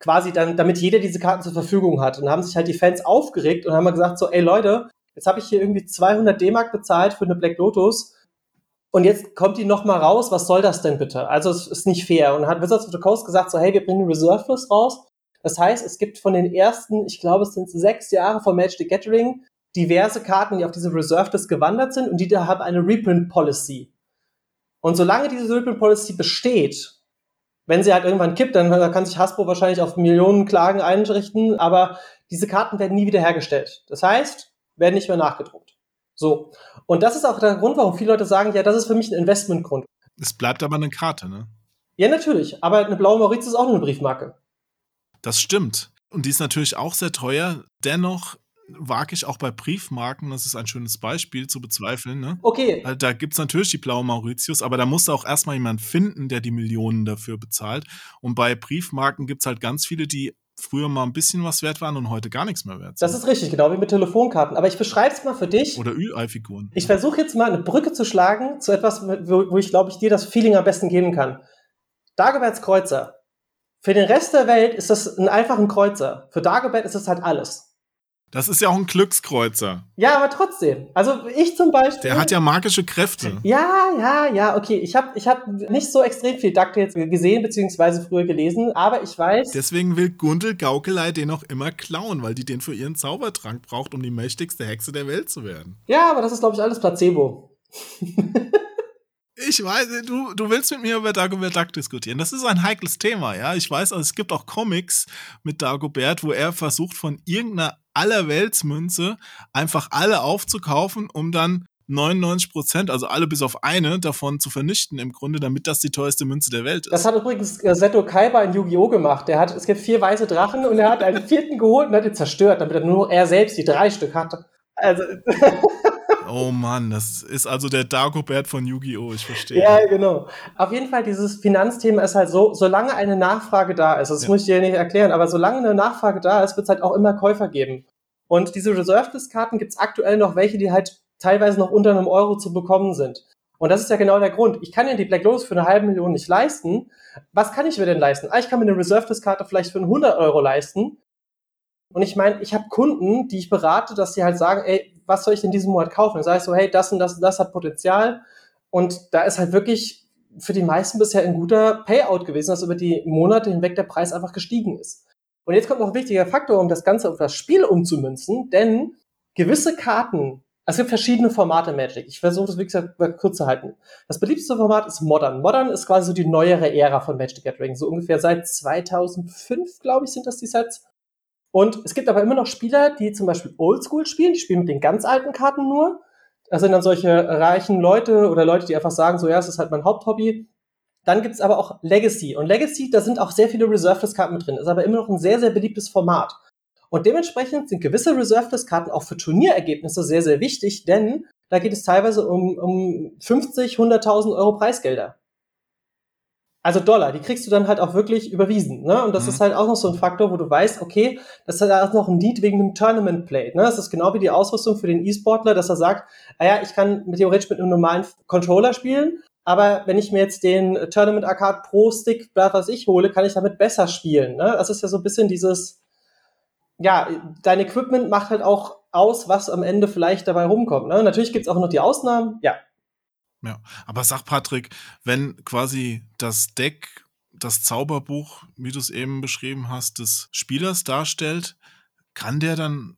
quasi dann, damit jeder diese Karten zur Verfügung hat. Und haben sich halt die Fans aufgeregt und haben gesagt so, ey Leute, jetzt habe ich hier irgendwie 200 D-Mark bezahlt für eine Black Lotus und jetzt kommt die noch mal raus, was soll das denn bitte? Also es ist nicht fair. Und dann hat Wizards of the Coast gesagt so, hey, wir bringen Reserved List raus. Das heißt, es gibt von den ersten, ich glaube, es sind sechs Jahre von Magic the Gathering, diverse Karten, die auf diese Reserved List gewandert sind und die da haben eine Reprint Policy. Und solange diese Reprint Policy besteht, wenn sie halt irgendwann kippt, dann kann sich Hasbro wahrscheinlich auf Millionen Klagen einrichten, aber diese Karten werden nie wieder hergestellt. Das heißt, werden nicht mehr nachgedruckt. So. Und das ist auch der Grund, warum viele Leute sagen, ja, das ist für mich ein Investmentgrund. Es bleibt aber eine Karte, ne? Ja, natürlich. Aber eine blaue Mauritius ist auch nur eine Briefmarke. Das stimmt. Und die ist natürlich auch sehr teuer. Dennoch wage ich auch bei Briefmarken, das ist ein schönes Beispiel, zu bezweifeln. Ne? Okay. Da gibt es natürlich die blaue Mauritius, aber da muss auch erstmal jemand finden, der die Millionen dafür bezahlt. Und bei Briefmarken gibt es halt ganz viele, die früher mal ein bisschen was wert waren und heute gar nichts mehr wert sind. Das ist richtig, genau wie mit Telefonkarten. Aber ich beschreibe es mal für dich. Oder Ü-Ei-Figuren. Ich versuche jetzt mal eine Brücke zu schlagen zu etwas, wo, wo ich glaube ich dir das Feeling am besten geben kann. Dagoberts Kreuzer. Für den Rest der Welt ist das ein einfacher Kreuzer. Für Dagobert ist das halt alles. Das ist ja auch ein Glückskreuzer. Ja, aber trotzdem. Also ich zum Beispiel. Der hat ja magische Kräfte. Ja, ja, ja, okay. Ich habe ich hab nicht so extrem viel DuckTales gesehen, beziehungsweise früher gelesen, aber ich weiß. Deswegen will Gundel Gaukelei den auch immer klauen, weil die den für ihren Zaubertrank braucht, um die mächtigste Hexe der Welt zu werden. Ja, aber das ist, glaube ich, alles Placebo. [laughs] Ich weiß, du, du willst mit mir über Dagobert Duck diskutieren. Das ist ein heikles Thema, ja. Ich weiß, also es gibt auch Comics mit Dagobert, wo er versucht, von irgendeiner Allerweltsmünze einfach alle aufzukaufen, um dann 99 Prozent, also alle bis auf eine davon zu vernichten im Grunde, damit das die teuerste Münze der Welt ist. Das hat übrigens äh, Seto Kaiba in Yu-Gi-Oh! gemacht. Der hat, es gibt vier weiße Drachen und er hat einen vierten geholt und hat ihn zerstört, damit er nur er selbst die drei Stück hatte. Also. [laughs] Oh Mann, das ist also der Dagobert von Yu-Gi-Oh! Ich verstehe. Ja, genau. Auf jeden Fall, dieses Finanzthema ist halt so, solange eine Nachfrage da ist, das ja. muss ich dir nicht erklären, aber solange eine Nachfrage da ist, wird es halt auch immer Käufer geben. Und diese Reserved-Karten gibt es aktuell noch welche, die halt teilweise noch unter einem Euro zu bekommen sind. Und das ist ja genau der Grund. Ich kann ja die Black Lotus für eine halbe Million nicht leisten. Was kann ich mir denn leisten? Ah, ich kann mir eine Reserved-Karte vielleicht für 100 Euro leisten. Und ich meine, ich habe Kunden, die ich berate, dass sie halt sagen, ey, was soll ich denn diesen Monat kaufen? Dann sage ich so, hey, das und das und das hat Potenzial. Und da ist halt wirklich für die meisten bisher ein guter Payout gewesen, dass über die Monate hinweg der Preis einfach gestiegen ist. Und jetzt kommt noch ein wichtiger Faktor, um das Ganze auf das Spiel umzumünzen, denn gewisse Karten, es gibt verschiedene Formate Magic. Ich versuche das wirklich kurz zu halten. Das beliebteste Format ist Modern. Modern ist quasi so die neuere Ära von Magic Gathering. So ungefähr seit 2005, glaube ich, sind das die Sets. Und es gibt aber immer noch Spieler, die zum Beispiel Oldschool spielen, die spielen mit den ganz alten Karten nur. Das sind dann solche reichen Leute oder Leute, die einfach sagen, so ja, es ist halt mein Haupthobby. Dann gibt's aber auch Legacy. Und Legacy, da sind auch sehr viele Reserveless-Karten mit drin. Ist aber immer noch ein sehr, sehr beliebtes Format. Und dementsprechend sind gewisse Reserveless-Karten auch für Turnierergebnisse sehr, sehr wichtig, denn da geht es teilweise um, um 50, 100.000 Euro Preisgelder. Also Dollar, die kriegst du dann halt auch wirklich überwiesen. Ne? Und das mhm. ist halt auch noch so ein Faktor, wo du weißt, okay, das ist halt auch noch ein Need wegen einem Tournament Play. Ne? Das ist genau wie die Ausrüstung für den E-Sportler, dass er sagt, naja, ah ich kann mit theoretisch mit einem normalen Controller spielen, aber wenn ich mir jetzt den Tournament Arcade Pro Stick, was ich hole, kann ich damit besser spielen. Ne? Das ist ja so ein bisschen dieses, ja, dein Equipment macht halt auch aus, was am Ende vielleicht dabei rumkommt. Ne? Natürlich gibt's auch noch die Ausnahmen, ja, ja, aber sag Patrick, wenn quasi das Deck das Zauberbuch, wie du es eben beschrieben hast, des Spielers darstellt, kann der dann,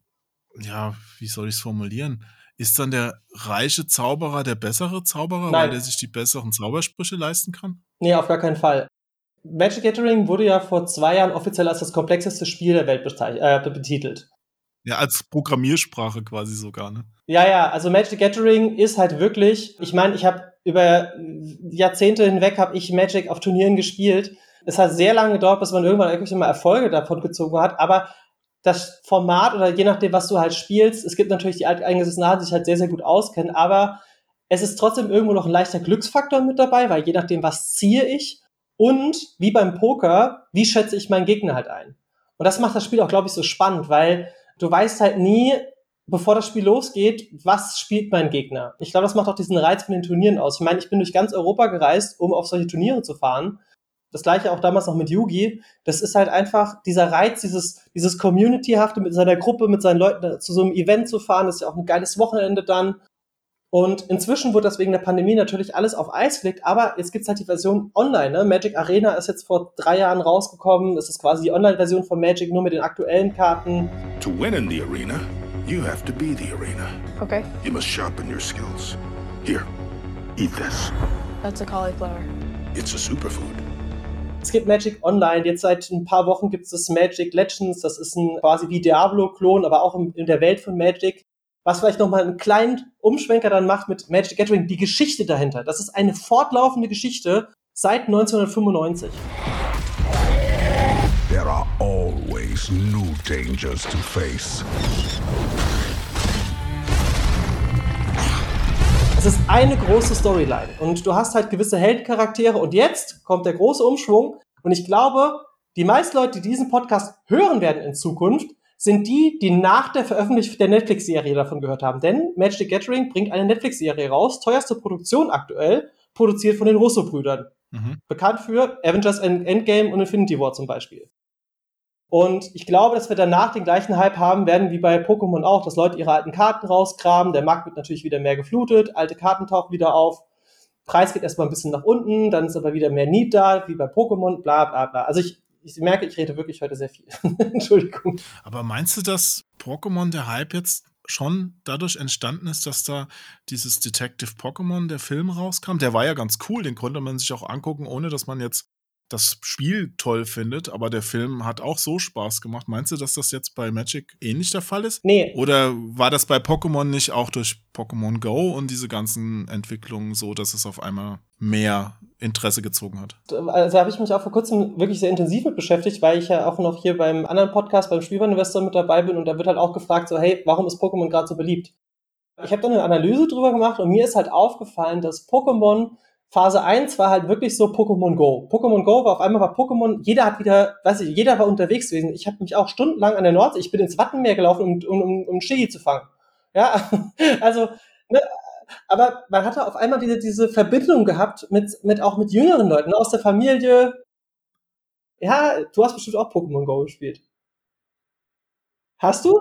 ja, wie soll ich es formulieren? Ist dann der reiche Zauberer der bessere Zauberer, Nein. weil der sich die besseren Zaubersprüche leisten kann? Nee, auf gar keinen Fall. Magic Gathering wurde ja vor zwei Jahren offiziell als das komplexeste Spiel der Welt äh, betitelt. Ja, als Programmiersprache quasi sogar, ne? Ja, ja, also Magic Gathering ist halt wirklich, ich meine, ich habe über Jahrzehnte hinweg habe ich Magic auf Turnieren gespielt. Es hat sehr lange gedauert, bis man irgendwann irgendwelche mal Erfolge davon gezogen hat, aber das Format oder je nachdem, was du halt spielst, es gibt natürlich die alteingesessenen die sich halt sehr, sehr gut auskennen, aber es ist trotzdem irgendwo noch ein leichter Glücksfaktor mit dabei, weil je nachdem, was ziehe ich und wie beim Poker, wie schätze ich meinen Gegner halt ein. Und das macht das Spiel auch, glaube ich, so spannend, weil du weißt halt nie, bevor das Spiel losgeht, was spielt mein Gegner. Ich glaube, das macht auch diesen Reiz von den Turnieren aus. Ich meine, ich bin durch ganz Europa gereist, um auf solche Turniere zu fahren. Das gleiche auch damals noch mit Yugi. Das ist halt einfach dieser Reiz, dieses, dieses Community-hafte mit seiner Gruppe, mit seinen Leuten zu so einem Event zu fahren. Das ist ja auch ein geiles Wochenende dann. Und inzwischen wurde das wegen der Pandemie natürlich alles auf Eis gelegt, aber jetzt gibt's halt die Version online. Ne? Magic Arena ist jetzt vor drei Jahren rausgekommen. Das ist quasi die Online-Version von Magic, nur mit den aktuellen Karten. To win in the arena, you have to be the arena. Okay. You must sharpen your skills. Here, eat this. That's a cauliflower. It's a superfood. Es gibt Magic Online. Jetzt seit ein paar Wochen gibt es das Magic Legends. Das ist ein quasi wie Diablo-Klon, aber auch in der Welt von Magic was vielleicht nochmal einen kleinen Umschwenker dann macht mit Magic Gathering, die Geschichte dahinter. Das ist eine fortlaufende Geschichte seit 1995. There are always new dangers to face. Es ist eine große Storyline und du hast halt gewisse Heldencharaktere und jetzt kommt der große Umschwung und ich glaube, die meisten Leute, die diesen Podcast hören werden in Zukunft, sind die, die nach der Veröffentlichung der Netflix-Serie davon gehört haben. Denn Magic the Gathering bringt eine Netflix-Serie raus, teuerste Produktion aktuell, produziert von den Russo-Brüdern. Mhm. Bekannt für Avengers End- Endgame und Infinity War zum Beispiel. Und ich glaube, dass wir danach den gleichen Hype haben werden wie bei Pokémon auch, dass Leute ihre alten Karten rausgraben. Der Markt wird natürlich wieder mehr geflutet, alte Karten tauchen wieder auf. Preis geht erstmal ein bisschen nach unten, dann ist aber wieder mehr Need da, wie bei Pokémon, bla bla bla. Also ich, ich merke, ich rede wirklich heute sehr viel. [laughs] Entschuldigung. Aber meinst du, dass Pokémon der Hype jetzt schon dadurch entstanden ist, dass da dieses Detective Pokémon, der Film rauskam? Der war ja ganz cool, den konnte man sich auch angucken, ohne dass man jetzt das Spiel toll findet, aber der Film hat auch so Spaß gemacht. Meinst du, dass das jetzt bei Magic ähnlich der Fall ist? Nee, Oder war das bei Pokémon nicht auch durch Pokémon Go und diese ganzen Entwicklungen so, dass es auf einmal mehr Interesse gezogen hat? also habe ich mich auch vor kurzem wirklich sehr intensiv mit beschäftigt, weil ich ja auch noch hier beim anderen Podcast, beim Spielwareninvestor mit dabei bin und da wird halt auch gefragt, so hey, warum ist Pokémon gerade so beliebt? Ich habe dann eine Analyse drüber gemacht und mir ist halt aufgefallen, dass Pokémon Phase 1 war halt wirklich so Pokémon Go. Pokémon Go war auf einmal war Pokémon, jeder hat wieder, weiß ich, jeder war unterwegs gewesen. Ich habe mich auch stundenlang an der Nordsee, ich bin ins Wattenmeer gelaufen, um, um, um, um Shiggy zu fangen. Ja, [laughs] also, ne, aber man hatte auf einmal diese, diese Verbindung gehabt mit, mit auch mit jüngeren Leuten aus der Familie. Ja, du hast bestimmt auch Pokémon Go gespielt. Hast du?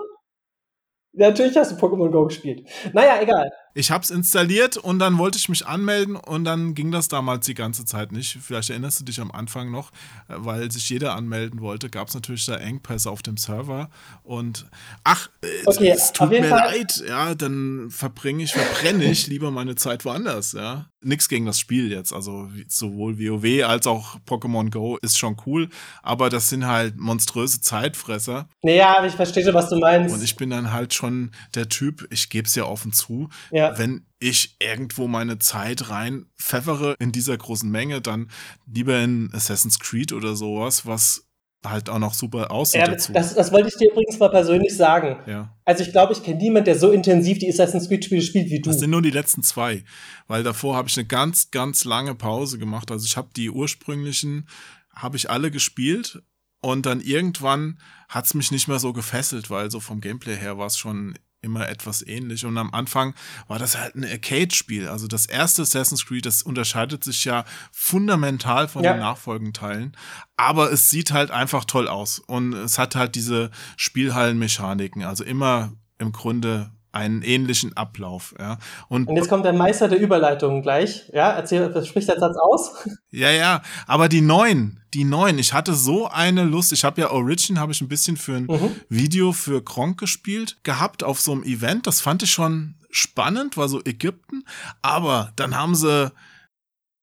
Natürlich hast du Pokémon Go gespielt. Naja, egal. Ich hab's installiert und dann wollte ich mich anmelden und dann ging das damals die ganze Zeit nicht. Vielleicht erinnerst du dich am Anfang noch, äh, weil sich jeder anmelden wollte, gab es natürlich da Engpässe auf dem Server und ach, Okay, es tut mir Fall- leid, ja, dann verbringe ich, verbrenne ich lieber meine Zeit woanders, ja. Nix gegen das Spiel jetzt, also sowohl WoW als auch Pokémon Go ist schon cool, aber das sind halt monströse Zeitfresser Naja, ich verstehe schon, was du meinst. und ich bin dann halt schon der Typ, ich gebe es ja offen zu, ja. Wenn ich irgendwo meine Zeit rein pfeffere in dieser großen Menge, dann lieber in Assassin's Creed oder sowas, was halt auch noch super aussieht ja dazu. das, das wollte ich dir übrigens mal persönlich sagen. ja. Also ich glaube, ich kenne niemanden, der so intensiv die Assassin's Creed Spiele spielt wie du. Das sind nur die letzten zwei, weil davor habe ich eine ganz, ganz lange Pause gemacht. Also ich habe die ursprünglichen, habe ich alle gespielt und dann irgendwann hat es mich nicht mehr so gefesselt, weil so vom Gameplay her war es schon immer etwas ähnlich. Und am Anfang war das halt ein Arcade-Spiel. Also das erste Assassin's Creed, das unterscheidet sich ja fundamental von Ja. den nachfolgenden Teilen. Aber es sieht halt einfach toll aus. Und es hat halt diese Spielhallenmechaniken. Also immer im Grunde einen ähnlichen Ablauf, ja. Und Und jetzt kommt der Meister der Überleitung gleich. Ja, erzähl, sprich deinen Satz aus. Ja, ja, aber die neuen, die neuen, ich hatte so eine Lust. Ich habe ja Origin, habe ich ein bisschen für ein Mhm. Video für Kronk gespielt, gehabt auf so einem Event. Das fand ich schon spannend, war so Ägypten. Aber dann haben sie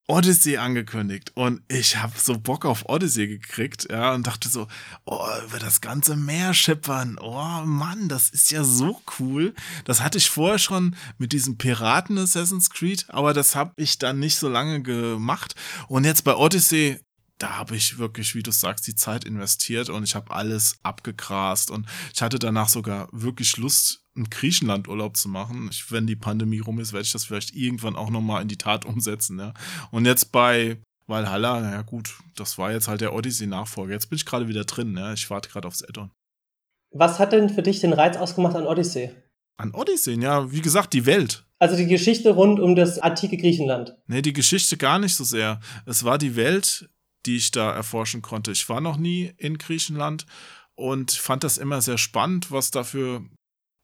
Odyssey angekündigt und ich habe so Bock auf Odyssey gekriegt, ja, und dachte so, oh, über das ganze Meer schippern, oh Mann, das ist ja so cool. Das hatte ich vorher schon mit diesem Piraten Assassin's Creed, aber das habe ich dann nicht so lange gemacht. Und jetzt bei Odyssey, da habe ich wirklich, wie du sagst, die Zeit investiert und ich habe alles abgegrast und ich hatte danach sogar wirklich Lust, einen Griechenland-Urlaub zu machen. Ich, wenn die Pandemie rum ist, werde ich das vielleicht irgendwann auch nochmal in die Tat umsetzen. Ja. Und jetzt bei Valhalla, naja gut, das war jetzt halt der Odyssey-Nachfolger. Jetzt bin ich gerade wieder drin. Ja. Ich warte gerade aufs Add-on. Was hat denn für dich den Reiz ausgemacht an Odyssey? An Odyssey, ja, wie gesagt, die Welt. Also die Geschichte rund um das antike Griechenland. Nee, die Geschichte gar nicht so sehr. Es war die Welt, die ich da erforschen konnte. Ich war noch nie in Griechenland und fand das immer sehr spannend, was da für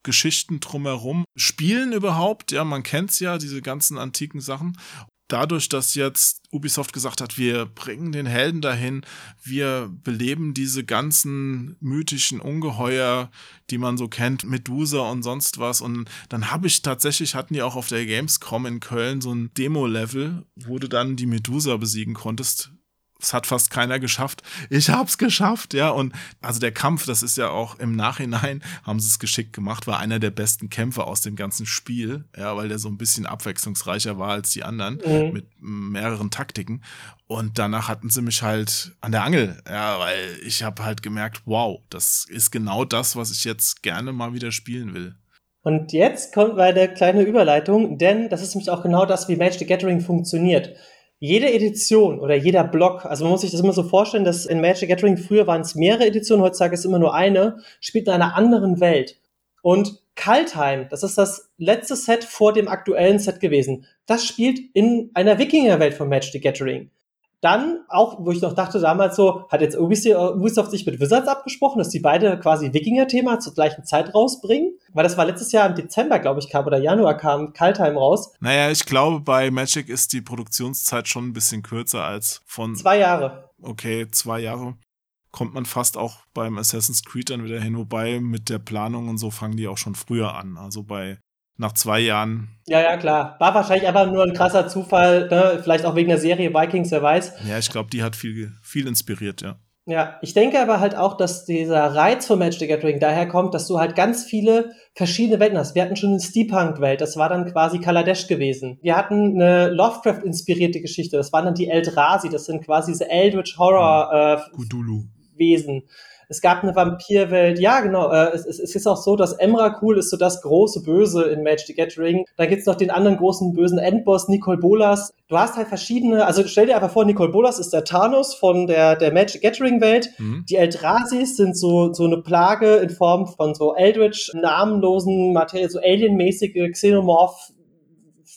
Geschichten drumherum spielen überhaupt. Ja, man kennt's ja, diese ganzen antiken Sachen. Dadurch, dass jetzt Ubisoft gesagt hat, wir bringen den Helden dahin, wir beleben diese ganzen mythischen Ungeheuer, die man so kennt, Medusa und sonst was. Und dann habe ich tatsächlich, hatten die auch auf der Gamescom in Köln so ein Demo-Level, wo du dann die Medusa besiegen konntest. Es hat fast keiner geschafft. Ich hab's geschafft, ja. Und also der Kampf, das ist ja auch im Nachhinein, haben sie es geschickt gemacht, war einer der besten Kämpfe aus dem ganzen Spiel, ja, weil der so ein bisschen abwechslungsreicher war als die anderen, Mhm. mit mehreren Taktiken. Und danach hatten sie mich halt an der Angel, ja, weil ich habe halt gemerkt, wow, das ist genau das, was ich jetzt gerne mal wieder spielen will. Und jetzt kommt meine kleine Überleitung, denn das ist nämlich auch genau das, wie Magic the Gathering funktioniert. Jede Edition oder jeder Block, also man muss sich das immer so vorstellen, dass in Magic the Gathering früher waren es mehrere Editionen, heutzutage ist immer nur eine, spielt in einer anderen Welt. Und Kaltheim, das ist das letzte Set vor dem aktuellen Set gewesen, das spielt in einer Wikingerwelt von Magic the Gathering. Dann auch, wo ich noch dachte damals so, hat jetzt Ubisoft sich mit Wizards abgesprochen, dass die beide quasi Wikinger-Thema zur gleichen Zeit rausbringen? Weil das war letztes Jahr im Dezember, glaube ich, kam oder Januar kam Kaltheim raus. Naja, ich glaube, bei Magic ist die Produktionszeit schon ein bisschen kürzer als von. Zwei Jahre. Okay, zwei Jahre. Kommt man fast auch beim Assassin's Creed dann wieder hin, wobei mit der Planung und so fangen die auch schon früher an. Also bei nach zwei Jahren. Ja, ja, klar. War wahrscheinlich aber nur ein krasser Zufall, ne? vielleicht auch wegen der Serie Vikings, wer weiß. Ja, ich glaube, die hat viel, viel inspiriert, ja. Ja, ich denke aber halt auch, dass dieser Reiz von Magic the Gathering daher kommt, dass du halt ganz viele verschiedene Welten hast. Wir hatten schon eine Steampunk-Welt, das war dann quasi Kaladesh gewesen. Wir hatten eine Lovecraft-inspirierte Geschichte, das waren dann die Eldrazi, das sind quasi diese Eldritch Horror äh, Wesen es gab eine Vampirwelt. Ja, genau. Äh, es, es, es, ist auch so, dass Emrakul ist so das große Böse in Magic the Gathering. Dann gibt's noch den anderen großen bösen Endboss, Nicole Bolas. Du hast halt verschiedene, also stell dir einfach vor, Nicole Bolas ist der Thanos von der, der Magic Gathering Welt. Mhm. Die Eldrasis sind so, so eine Plage in Form von so Eldritch, namenlosen Materie, so alienmäßige Xenomorph,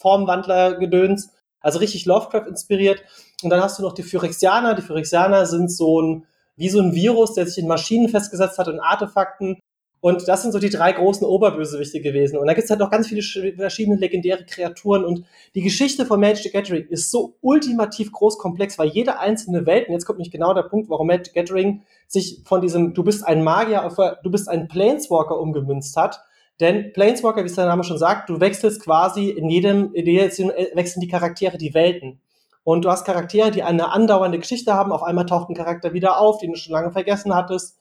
Formwandler-Gedöns. Also richtig Lovecraft inspiriert. Und dann hast du noch die Phyrexianer. Die Phyrexianer sind so ein wie so ein Virus, der sich in Maschinen festgesetzt hat und Artefakten. Und das sind so die drei großen Oberbösewichte gewesen. Und da gibt es halt noch ganz viele verschiedene legendäre Kreaturen. Und die Geschichte von Magic the Gathering ist so ultimativ groß komplex, weil jede einzelne Welt, und jetzt kommt nicht genau der Punkt, warum Magic the Gathering sich von diesem Du bist ein Magier auf Du bist ein Planeswalker umgemünzt hat. Denn Planeswalker, wie es der Name schon sagt, du wechselst quasi in jedem, in jedem wechseln die Charaktere die Welten. Und du hast Charaktere, die eine andauernde Geschichte haben. Auf einmal taucht ein Charakter wieder auf, den du schon lange vergessen hattest.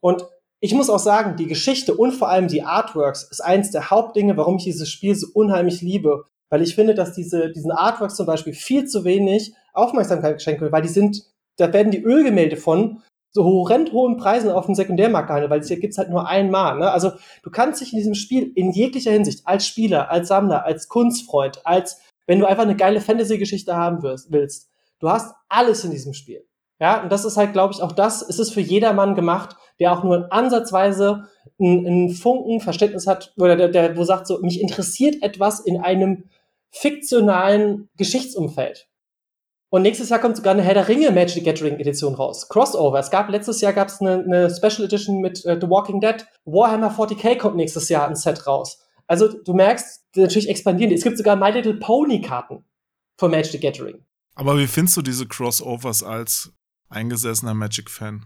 Und ich muss auch sagen, die Geschichte und vor allem die Artworks ist eins der Hauptdinge, warum ich dieses Spiel so unheimlich liebe. Weil ich finde, dass diese, diesen Artworks zum Beispiel viel zu wenig Aufmerksamkeit geschenkt wird, weil die sind, da werden die Ölgemälde von so horrend hohen Preisen auf dem Sekundärmarkt gehandelt, weil es hier gibt's halt nur einmal. Ne? Also du kannst dich in diesem Spiel in jeglicher Hinsicht als Spieler, als Sammler, als Kunstfreund, als wenn du einfach eine geile Fantasy-Geschichte haben wirst, willst. Du hast alles in diesem Spiel. Ja, und das ist halt, glaube ich, auch das, es ist für jedermann gemacht, der auch nur ansatzweise einen, einen Funken Verständnis hat, oder der, der, wo sagt so, mich interessiert etwas in einem fiktionalen Geschichtsumfeld. Und nächstes Jahr kommt sogar eine Herr der Ringe Magic Gathering Edition raus. Crossover. Es gab letztes Jahr gab es eine, eine Special Edition mit äh, The Walking Dead. Warhammer 40k kommt nächstes Jahr ein Set raus. Also du merkst, natürlich expandieren die. Es gibt sogar My Little Pony Karten von Magic the Gathering. Aber wie findest du diese Crossovers als eingesessener Magic-Fan?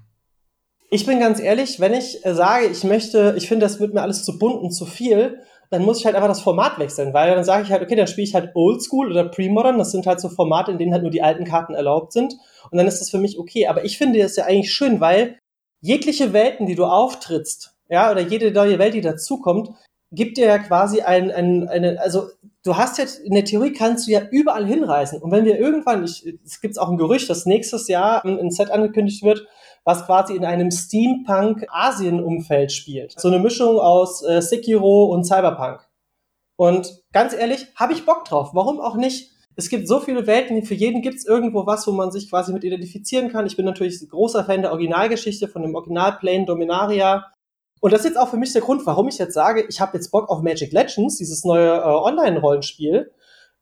Ich bin ganz ehrlich, wenn ich äh, sage, ich möchte, ich finde, das wird mir alles zu bunt und zu viel, dann muss ich halt einfach das Format wechseln, weil dann sage ich halt, okay, dann spiele ich halt Oldschool oder Pre-Modern, das sind halt so Formate, in denen halt nur die alten Karten erlaubt sind und dann ist das für mich okay. Aber ich finde es ja eigentlich schön, weil jegliche Welten, die du auftrittst, ja, oder jede neue Welt, die dazukommt, gibt dir ja quasi ein, ein, eine, also du hast jetzt, in der Theorie kannst du ja überall hinreisen. Und wenn wir irgendwann, ich, es gibt auch ein Gerücht, dass nächstes Jahr ein, ein Set angekündigt wird, was quasi in einem Steampunk-Asien-Umfeld spielt. So eine Mischung aus äh, Sekiro und Cyberpunk. Und ganz ehrlich, habe ich Bock drauf. Warum auch nicht? Es gibt so viele Welten, für jeden gibt es irgendwo was, wo man sich quasi mit identifizieren kann. Ich bin natürlich großer Fan der Originalgeschichte von dem Original Plane Dominaria und das ist jetzt auch für mich der Grund, warum ich jetzt sage, ich habe jetzt Bock auf Magic Legends, dieses neue äh, Online-Rollenspiel,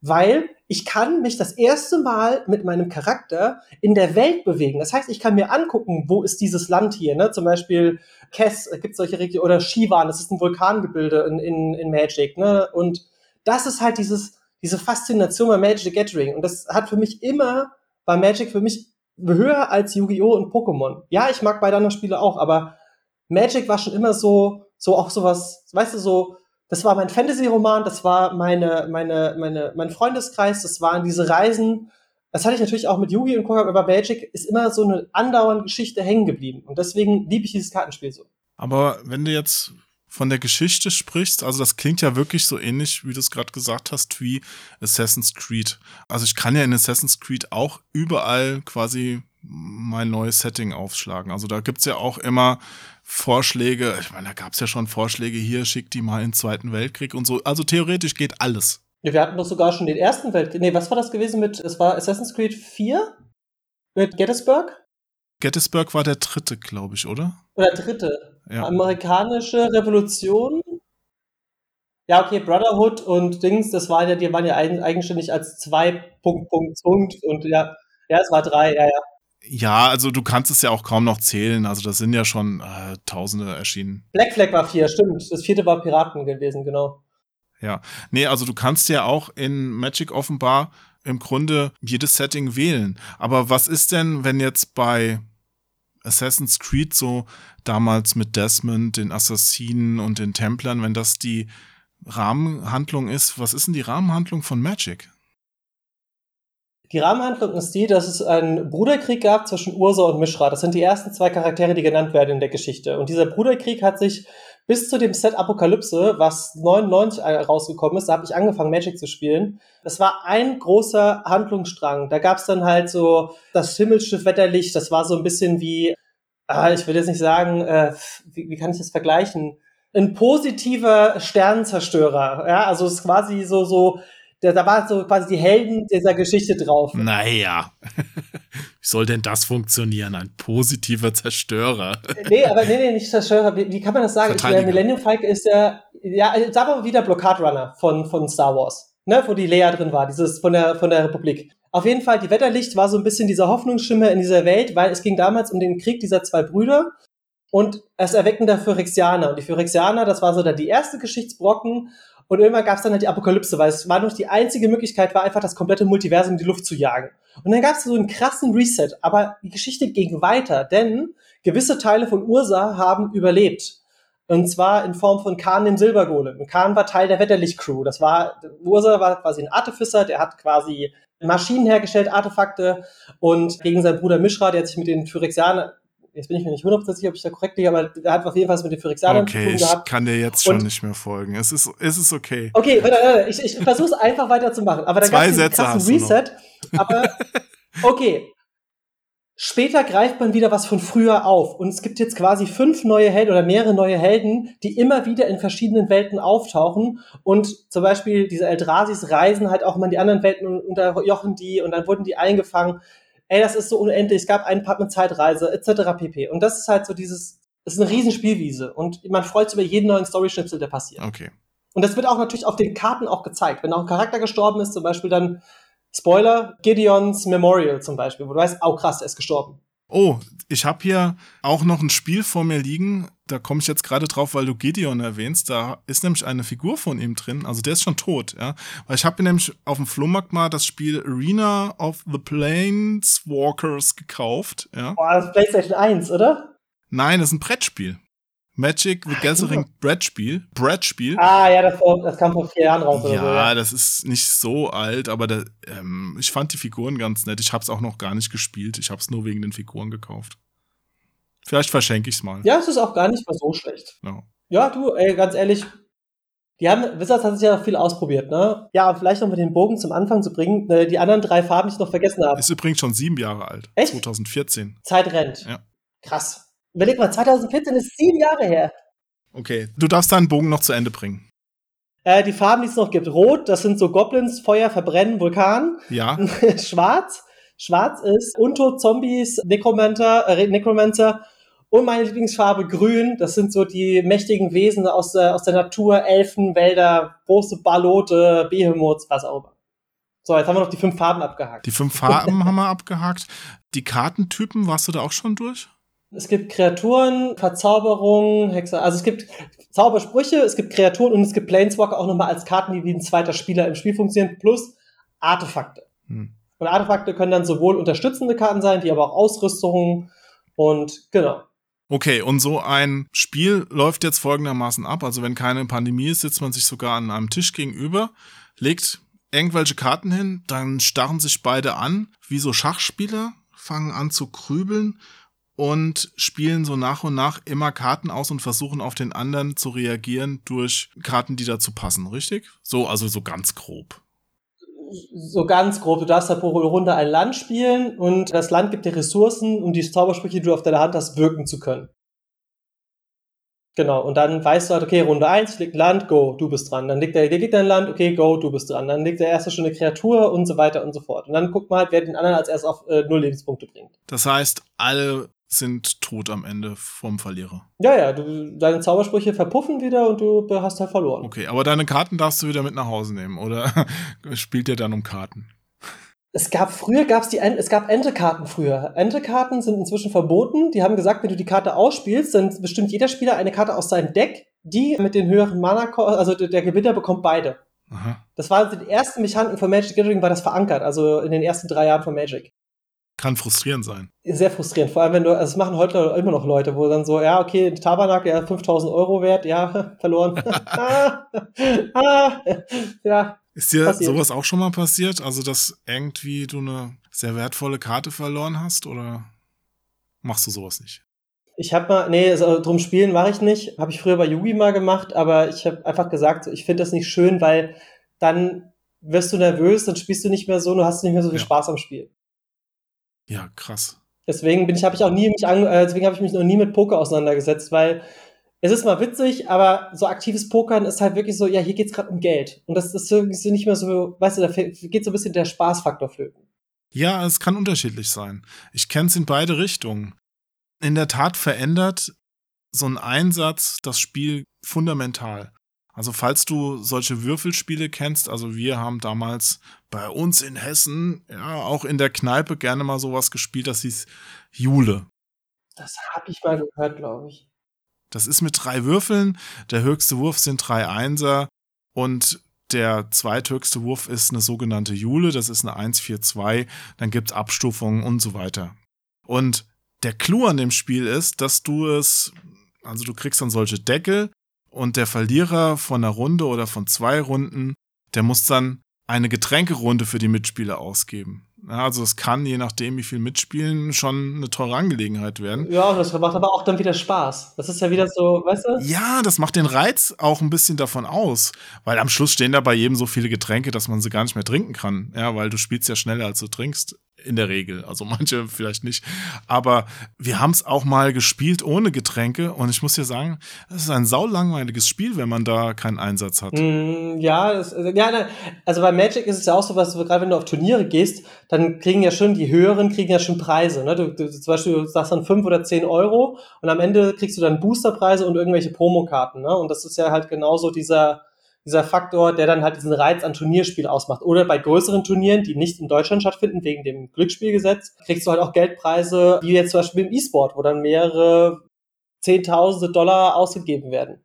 weil ich kann mich das erste Mal mit meinem Charakter in der Welt bewegen. Das heißt, ich kann mir angucken, wo ist dieses Land hier, ne? Zum Beispiel Kess, äh, gibt solche Regionen, oder Shivan, das ist ein Vulkangebilde in, in, in Magic, ne? Und das ist halt dieses, diese Faszination bei Magic the Gathering. Und das hat für mich immer, bei Magic für mich höher als Yu-Gi-Oh! und Pokémon. Ja, ich mag beide anderen Spiele auch, aber Magic war schon immer so, so auch sowas, weißt du, so, das war mein Fantasy-Roman, das war meine, meine, meine, mein Freundeskreis, das waren diese Reisen. Das hatte ich natürlich auch mit Yugi und Co. aber Magic ist immer so eine andauernde Geschichte hängen geblieben. Und deswegen liebe ich dieses Kartenspiel so. Aber wenn du jetzt von der Geschichte sprichst, also das klingt ja wirklich so ähnlich, wie du es gerade gesagt hast, wie Assassin's Creed. Also ich kann ja in Assassin's Creed auch überall quasi mein neues Setting aufschlagen. Also da gibt's ja auch immer Vorschläge. Ich meine, da gab's ja schon Vorschläge hier, schick die mal in den Zweiten Weltkrieg und so. Also theoretisch geht alles. Ja, wir hatten doch sogar schon den Ersten Weltkrieg. Nee, was war das gewesen mit, es war Assassin's Creed 4? Mit Gettysburg? Gettysburg war der dritte, glaube ich, oder? Oder dritte. Ja. Amerikanische Revolution. Ja, okay, Brotherhood und Dings, das war ja, die waren ja eigenständig als zwei Punkt, Punkt, Punkt und ja, Ja, es war drei, ja, ja. Ja, also du kannst es ja auch kaum noch zählen. Also das sind ja schon äh, Tausende erschienen. Black Flag war vier, stimmt. Das vierte war Piraten gewesen, genau. Ja. Nee, also du kannst ja auch in Magic offenbar im Grunde jedes Setting wählen. Aber was ist denn, wenn jetzt bei Assassin's Creed so damals mit Desmond, den Assassinen und den Templern, wenn das die Rahmenhandlung ist, was ist denn die Rahmenhandlung von Magic? Die Rahmenhandlung ist die, dass es einen Bruderkrieg gab zwischen Ursa und Mishra. Das sind die ersten zwei Charaktere, die genannt werden in der Geschichte. Und dieser Bruderkrieg hat sich bis zu dem Set Apokalypse, was 99 rausgekommen ist, da habe ich angefangen, Magic zu spielen. Das war ein großer Handlungsstrang. Da gab es dann halt so das Himmelsschiff Wetterlicht, das war so ein bisschen wie, ah, ich will jetzt nicht sagen, äh, wie, wie kann ich das vergleichen? Ein positiver Sternenzerstörer. Ja, also es ist quasi so, so da, da war so quasi die Helden dieser Geschichte drauf. Naja. [laughs] Wie soll denn das funktionieren? Ein positiver Zerstörer. nee, aber nee, nee, nicht Zerstörer. Wie, wie kann man das sagen? Der Millennium Falcon ist ja, ja, sagen wir mal wieder Blockade Runner von, von Star Wars. Ne, wo die Leia drin war, dieses von der, von der Republik. Auf jeden Fall, die Wetterlicht war so ein bisschen dieser Hoffnungsschimmer in dieser Welt, weil es ging damals um den Krieg dieser zwei Brüder und das Erwecken der Phyrexianer. Und die Phyrexianer, das war so dann die erste Geschichtsbrocken und irgendwann gab es dann halt die Apokalypse, weil es war noch die einzige Möglichkeit, war einfach das komplette Multiversum in die Luft zu jagen. Und dann gab es so einen krassen Reset, aber die Geschichte ging weiter, denn gewisse Teile von Ursa haben überlebt. Und zwar in Form von Khan dem Silbergolem. Khan war Teil der Wetterlicht-Crew. Das war, Ursa war quasi ein Artificer, der hat quasi Maschinen hergestellt, Artefakte. Und gegen seinen Bruder Mishra, der hat sich mit den Phyrexianern jetzt bin ich mir nicht hundertprozentig sicher, ob ich da korrekt liege, aber der hat auf jeden Fall mit den Phyrexianern okay, zu tun gehabt. ich kann dir jetzt schon und, nicht mehr folgen. Es ist, es ist okay. Okay, warte, warte, ich, ich versuche es einfach weiterzumachen. Aber da gab es einen krassen Reset. Aber [laughs] okay, Später greift man wieder was von früher auf und es gibt jetzt quasi fünf neue Helden oder mehrere neue Helden, die immer wieder in verschiedenen Welten auftauchen und zum Beispiel diese Eldrasis reisen halt auch mal in die anderen Welten und unterjochen die und dann wurden die eingefangen ey, das ist so unendlich, es gab einen Part mit Zeitreise, etc. pp. Und das ist halt so dieses, das ist eine riesen Spielwiese und man freut sich über jeden neuen Story-Schnipsel, der passiert. Okay. Und das wird auch natürlich auf den Karten auch gezeigt. Wenn auch ein Charakter gestorben ist, zum Beispiel dann, Spoiler, Gideons Memorial zum Beispiel, wo du weißt, oh krass, er ist gestorben. Oh, ich habe hier auch noch ein Spiel vor mir liegen. Da komme ich jetzt gerade drauf, weil du Gideon erwähnst. Da ist nämlich eine Figur von ihm drin. Also der ist schon tot, ja. Weil ich habe mir nämlich auf dem Flohmarkt mal das Spiel Arena of the Planeswalkers gekauft, ja. Boah, das ist PlayStation 1, oder? Nein, das ist ein Brettspiel. Magic the Gathering Brettspiel. Brettspiel. Ah, ja, das, das, kam vor vier Jahren raus. Ja, so, ja, das ist nicht so alt, aber da, ähm, ich fand die Figuren ganz nett. Ich habe es auch noch gar nicht gespielt. Ich habe es nur wegen den Figuren gekauft. Vielleicht verschenke ich es mal. Ja, es ist auch gar nicht mal so schlecht. Ja, ja du, ey, ganz ehrlich, die haben, Wizards hat sich ja viel ausprobiert, ne? Ja, vielleicht noch mit den Bogen zum Anfang zu bringen. Ne, die anderen drei Farben, die ich noch vergessen habe. Ist übrigens schon sieben Jahre alt. Echt? 2014. Zeit rennt. Ja. Krass. Überleg mal, 2014 ist sieben Jahre her. Okay, du darfst deinen Bogen noch zu Ende bringen. Äh, die Farben, die es noch gibt. Rot, das sind so Goblins, Feuer, Verbrennen, Vulkan. Ja. [laughs] Schwarz. Schwarz ist Untot, Zombies, Necromancer, äh, Necromancer. Und meine Lieblingsfarbe Grün, das sind so die mächtigen Wesen aus der, aus der Natur, Elfen, Wälder, große Ballote, Behemoths, was auch immer. So, jetzt haben wir noch die fünf Farben abgehakt. Die fünf Farben haben wir abgehakt. Die Kartentypen, warst du da auch schon durch? Es gibt Kreaturen, Verzauberungen, Hexer. Also es gibt Zaubersprüche, es gibt Kreaturen und es gibt Planeswalker auch nochmal als Karten, die wie ein zweiter Spieler im Spiel funktionieren, plus Artefakte. Hm. Und Artefakte können dann sowohl unterstützende Karten sein, die aber auch Ausrüstungen und genau. Okay, und so ein Spiel läuft jetzt folgendermaßen ab. Also wenn keine Pandemie ist, sitzt man sich sogar an einem Tisch gegenüber, legt irgendwelche Karten hin, dann starren sich beide an, wie so Schachspieler, fangen an zu krübeln und spielen so nach und nach immer Karten aus und versuchen auf den anderen zu reagieren durch Karten, die dazu passen, richtig? So, also so ganz grob. So ganz grob. Du darfst da pro Runde ein Land spielen und das Land gibt dir Ressourcen, um die Zaubersprüche, die du auf deiner Hand hast, wirken zu können. Genau, und dann weißt du halt, okay, Runde 1 liegt Land, go, du bist dran. Dann liegt der, der Gegner ein Land, okay, go, du bist dran. Dann liegt der erste schon eine Kreatur und so weiter und so fort. Und dann guckt man halt, wer den anderen als erstes auf äh, null Lebenspunkte bringt. Das heißt, alle sind tot am Ende vom Verlierer. Ja, ja, du, deine Zaubersprüche verpuffen wieder und du hast halt verloren. Okay, aber deine Karten darfst du wieder mit nach Hause nehmen, oder [laughs] spielt ihr dann um Karten? Es gab früher gab's die es gab Ente-Karten früher. Ente-Karten sind inzwischen verboten. Die haben gesagt, wenn du die Karte ausspielst, dann bestimmt jeder Spieler eine Karte aus seinem Deck, die mit den höheren Mana, also der Gewinner bekommt beide. Aha. Das war also die ersten Mechaniken von Magic the Gathering war das verankert, also in den ersten drei Jahren von Magic. Kann frustrierend sein. Sehr frustrierend, vor allem wenn du, also das machen heute immer noch Leute, wo dann so, ja, okay, Tabernakel, ja, 5000 Euro wert, ja, [laughs] verloren. [laughs] [laughs] ah, ah, ja, Ist dir Passiert. sowas auch schon mal passiert? Also, dass irgendwie du eine sehr wertvolle Karte verloren hast oder machst du sowas nicht? Ich habe mal, nee, also drum spielen mache ich nicht. Habe ich früher bei Yugi mal gemacht, aber ich habe einfach gesagt, ich finde das nicht schön, weil dann wirst du nervös, dann spielst du nicht mehr so, du hast nicht mehr so viel Ja. Spaß am Spiel. Ja, krass. Deswegen bin ich, habe ich auch nie mich an, äh, deswegen habe ich mich noch nie mit Poker auseinandergesetzt, weil es ist mal witzig, aber so aktives Pokern ist halt wirklich so, ja, hier geht's gerade um Geld. Und das ist irgendwie nicht mehr so, weißt du, da geht so ein bisschen der Spaßfaktor für. Ja, es kann unterschiedlich sein. Ich kenne es in beide Richtungen. In der Tat verändert so ein Einsatz das Spiel fundamental. Also falls du solche Würfelspiele kennst, also wir haben damals bei uns in Hessen, ja, auch in der Kneipe gerne mal sowas gespielt, das hieß Jule. Das habe ich mal gehört, glaube ich. Das ist mit drei Würfeln, der höchste Wurf sind drei Einser und der zweithöchste Wurf ist eine sogenannte Jule, das ist eine 1-4-2, dann gibt's Abstufungen und so weiter. Und der Clou an dem Spiel ist, dass du es, also du kriegst dann solche Deckel und der Verlierer von einer Runde oder von zwei Runden, der muss dann eine Getränkerunde für die Mitspieler ausgeben. Also es kann, je nachdem, wie viel mitspielen, schon eine teure Angelegenheit werden. Ja, das macht aber auch dann wieder Spaß. Das ist ja wieder so, weißt du? Ja, das macht den Reiz auch ein bisschen davon aus, weil am Schluss stehen da bei jedem so viele Getränke, dass man sie gar nicht mehr trinken kann. Ja, weil du spielst ja schneller, als du trinkst. In der Regel. Also manche vielleicht nicht. Aber wir haben es auch mal gespielt ohne Getränke und ich muss dir sagen, es ist ein saulangweiliges Spiel, wenn man da keinen Einsatz hat. Mm, ja, es, ja, nein, also bei Magic ist es ja auch so, was gerade wenn du auf Turniere gehst, dann kriegen ja schon die höheren kriegen ja schon Preise. Ne? Du, du, zum Beispiel sagst dann fünf oder zehn Euro und am Ende kriegst du dann Boosterpreise und irgendwelche Promokarten. Ne? Und das ist ja halt genauso dieser dieser Faktor, der dann halt diesen Reiz an Turnierspiel ausmacht. Oder bei größeren Turnieren, die nicht in Deutschland stattfinden, wegen dem Glücksspielgesetz, kriegst du halt auch Geldpreise, wie jetzt zum Beispiel im E-Sport, wo dann mehrere Zehntausende Dollar ausgegeben werden.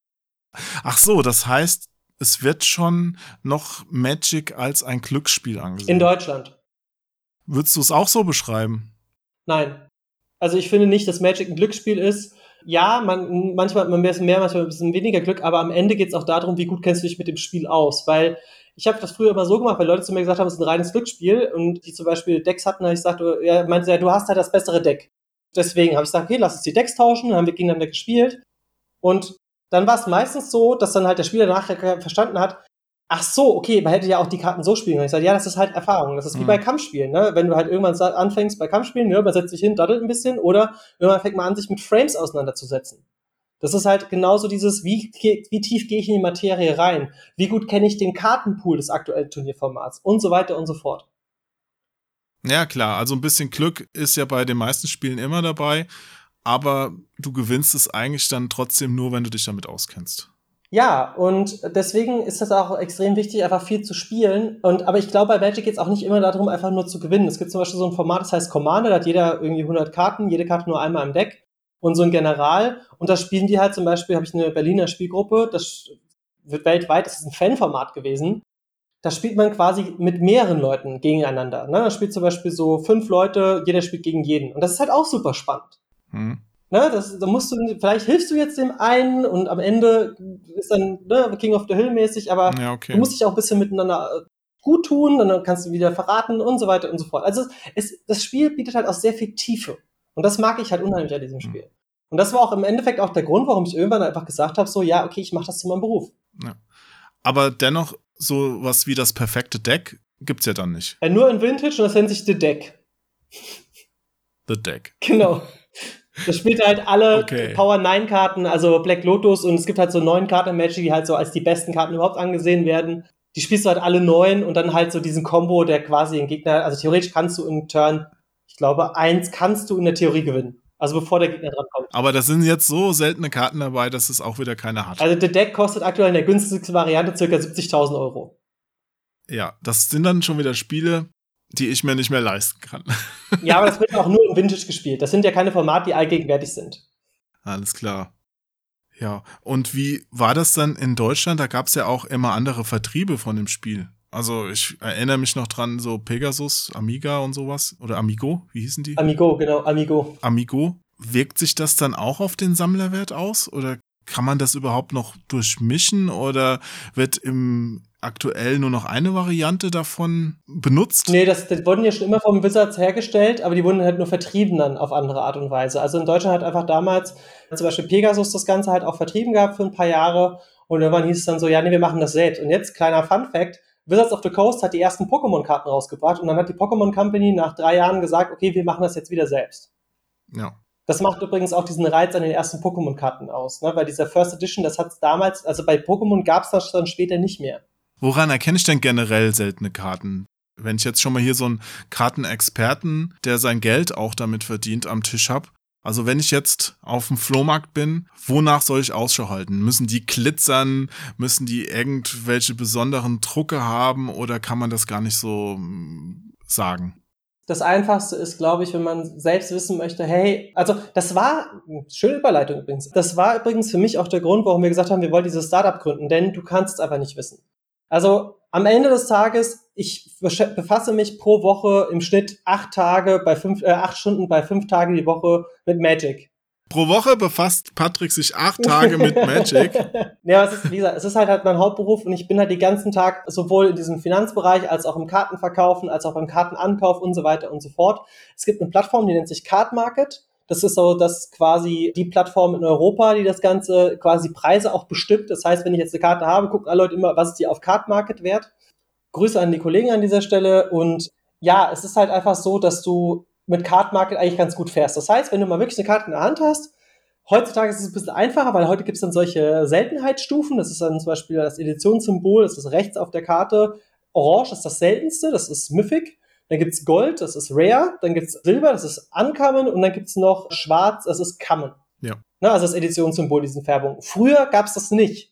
Ach so, das heißt, es wird schon noch Magic als ein Glücksspiel angesehen. In Deutschland. Würdest du es auch so beschreiben? Nein. Also ich finde nicht, dass Magic ein Glücksspiel ist. Ja, man, manchmal man bisschen mehr, manchmal ein bisschen weniger Glück, aber am Ende geht es auch darum, wie gut kennst du dich mit dem Spiel aus. Weil ich habe das früher immer so gemacht, weil Leute zu mir gesagt haben, es ist ein reines Glücksspiel und die zum Beispiel Decks hatten, habe ich gesagt, du, ja, meinte ja, du hast halt das bessere Deck. Deswegen habe ich gesagt, okay, lass uns die Decks tauschen, dann haben wir gegeneinander gespielt. Und dann war es meistens so, dass dann halt der Spieler nachher verstanden hat, ach so, okay, man hätte ja auch die Karten so spielen können. Ich sage, ja, das ist halt Erfahrung. Das ist wie Mhm. bei Kampfspielen, ne? Wenn du halt irgendwann anfängst bei Kampfspielen, ne, man setzt sich hin, daddelt ein bisschen, oder irgendwann fängt man an, sich mit Frames auseinanderzusetzen. Das ist halt genauso dieses, wie, wie tief gehe ich in die Materie rein? Wie gut kenne ich den Kartenpool des aktuellen Turnierformats? Und so weiter und so fort. Ja, klar. Also ein bisschen Glück ist ja bei den meisten Spielen immer dabei, aber du gewinnst es eigentlich dann trotzdem nur, wenn du dich damit auskennst. Ja, und deswegen ist das auch extrem wichtig, einfach viel zu spielen. Und, aber ich glaube, bei Magic geht es auch nicht immer darum, einfach nur zu gewinnen. Es gibt zum Beispiel so ein Format, das heißt Commander, da hat jeder irgendwie 100 Karten, jede Karte nur einmal im Deck und so ein General. Und da spielen die halt zum Beispiel, habe ich eine Berliner Spielgruppe, das wird weltweit, das ist ein Fanformat gewesen. Da spielt man quasi mit mehreren Leuten gegeneinander. Ne? Da spielt zum Beispiel so fünf Leute, jeder spielt gegen jeden. Und das ist halt auch super spannend. Hm. Ne, das, da musst du, vielleicht hilfst du jetzt dem einen und am Ende ist dann ne, King of the Hill mäßig, aber Ja, okay. du musst dich auch ein bisschen miteinander äh, gut tun, dann kannst du wieder verraten und so weiter und so fort. Also es, das Spiel bietet halt auch sehr viel Tiefe. Und das mag ich halt unheimlich an diesem Spiel. Und das war auch im Endeffekt auch der Grund, warum ich irgendwann einfach gesagt habe, so ja, okay, ich mache das zu meinem Beruf. Aber dennoch, so was wie das perfekte Deck gibt's ja dann nicht. Äh, nur in Vintage und das nennt sich The Deck. The Deck. Genau. Das spielt halt alle Okay. Power 9 Karten, also Black Lotus und es gibt halt so neun Karten im Magic, die halt so als die besten Karten überhaupt angesehen werden. Die spielst du halt alle neun und dann halt so diesen Combo, der quasi den Gegner, also theoretisch kannst du in Turn, ich glaube, eins kannst du in der Theorie gewinnen. Also bevor der Gegner dran kommt. Aber da sind jetzt so seltene Karten dabei, dass es auch wieder keiner hat. Also The Deck kostet aktuell in der günstigsten Variante circa 70.000 Euro. ja, das sind dann schon wieder Spiele, die ich mir nicht mehr leisten kann. [laughs] Ja, aber das wird auch nur in Vintage gespielt. Das sind ja keine Formate, die allgegenwärtig sind. Alles klar. Ja, und wie war das dann in Deutschland? Da gab es ja auch immer andere Vertriebe von dem Spiel. Also ich erinnere mich noch dran, so Pegasus, Amiga und sowas. Oder Amigo, wie hießen die? Amigo, genau, Amigo. Amigo. Wirkt sich das dann auch auf den Sammlerwert aus? Oder kann man das überhaupt noch durchmischen? Oder wird im aktuell nur noch eine Variante davon benutzt? Nee, das, das wurden ja schon immer vom Wizards hergestellt, aber die wurden halt nur vertrieben dann auf andere Art und Weise. Also in Deutschland hat einfach damals zum Beispiel Pegasus das Ganze halt auch vertrieben gehabt für ein paar Jahre und irgendwann hieß es dann so, ja, nee, wir machen das selbst. Und jetzt, kleiner Fun Fact, Wizards of the Coast hat die ersten Pokémon-Karten rausgebracht und dann hat die Pokémon Company nach drei Jahren gesagt, okay, wir machen das jetzt wieder selbst. Ja. Das macht übrigens auch diesen Reiz an den ersten Pokémon-Karten aus, ne? weil dieser First Edition, das hat es damals, also bei Pokémon gab es das dann später nicht mehr. Woran erkenne ich denn generell seltene Karten? Wenn ich jetzt schon mal hier so einen Kartenexperten, der sein Geld auch damit verdient, am Tisch habe. Also wenn ich jetzt auf dem Flohmarkt bin, wonach soll ich Ausschau halten? Müssen die glitzern? Müssen die irgendwelche besonderen Drucke haben? Oder kann man das gar nicht so hm, sagen? Das Einfachste ist, glaube ich, wenn man selbst wissen möchte, hey, also das war, schöne Überleitung übrigens, das war übrigens für mich auch der Grund, warum wir gesagt haben, wir wollen dieses Startup gründen, denn du kannst es einfach nicht wissen. Also am Ende des Tages, ich befasse mich pro Woche im Schnitt acht Tage bei fünf, äh, acht Stunden bei fünf Tagen die Woche mit Magic. Pro Woche befasst Patrick sich acht Tage mit [laughs] Magic. ja, es ist, wie gesagt, es ist halt, halt mein Hauptberuf und ich bin halt den ganzen Tag sowohl in diesem Finanzbereich als auch im Kartenverkaufen, als auch beim Kartenankauf und so weiter und so fort. Es gibt eine Plattform, die nennt sich Card Market. Das ist so, dass quasi die Plattform in Europa, die das Ganze quasi Preise auch bestimmt. Das heißt, wenn ich jetzt eine Karte habe, gucken alle Leute immer, was ist die auf Card Market wert. Grüße an die Kollegen an dieser Stelle. Und ja, es ist halt einfach so, dass du mit Card Market eigentlich ganz gut fährst. Das heißt, wenn du mal wirklich eine Karte in der Hand hast, Heutzutage ist es ein bisschen einfacher, weil heute gibt es dann solche Seltenheitsstufen. Das ist dann zum Beispiel das Editionssymbol, das ist rechts auf der Karte. Orange ist das seltenste, das ist Mythic. Dann gibt's Gold, das ist Rare. Dann gibt's Silber, das ist Uncommon. Und dann gibt's noch Schwarz, das ist Common. Ja. Ne, also das Editionssymbol, diesen Färbungen. Früher gab's das nicht.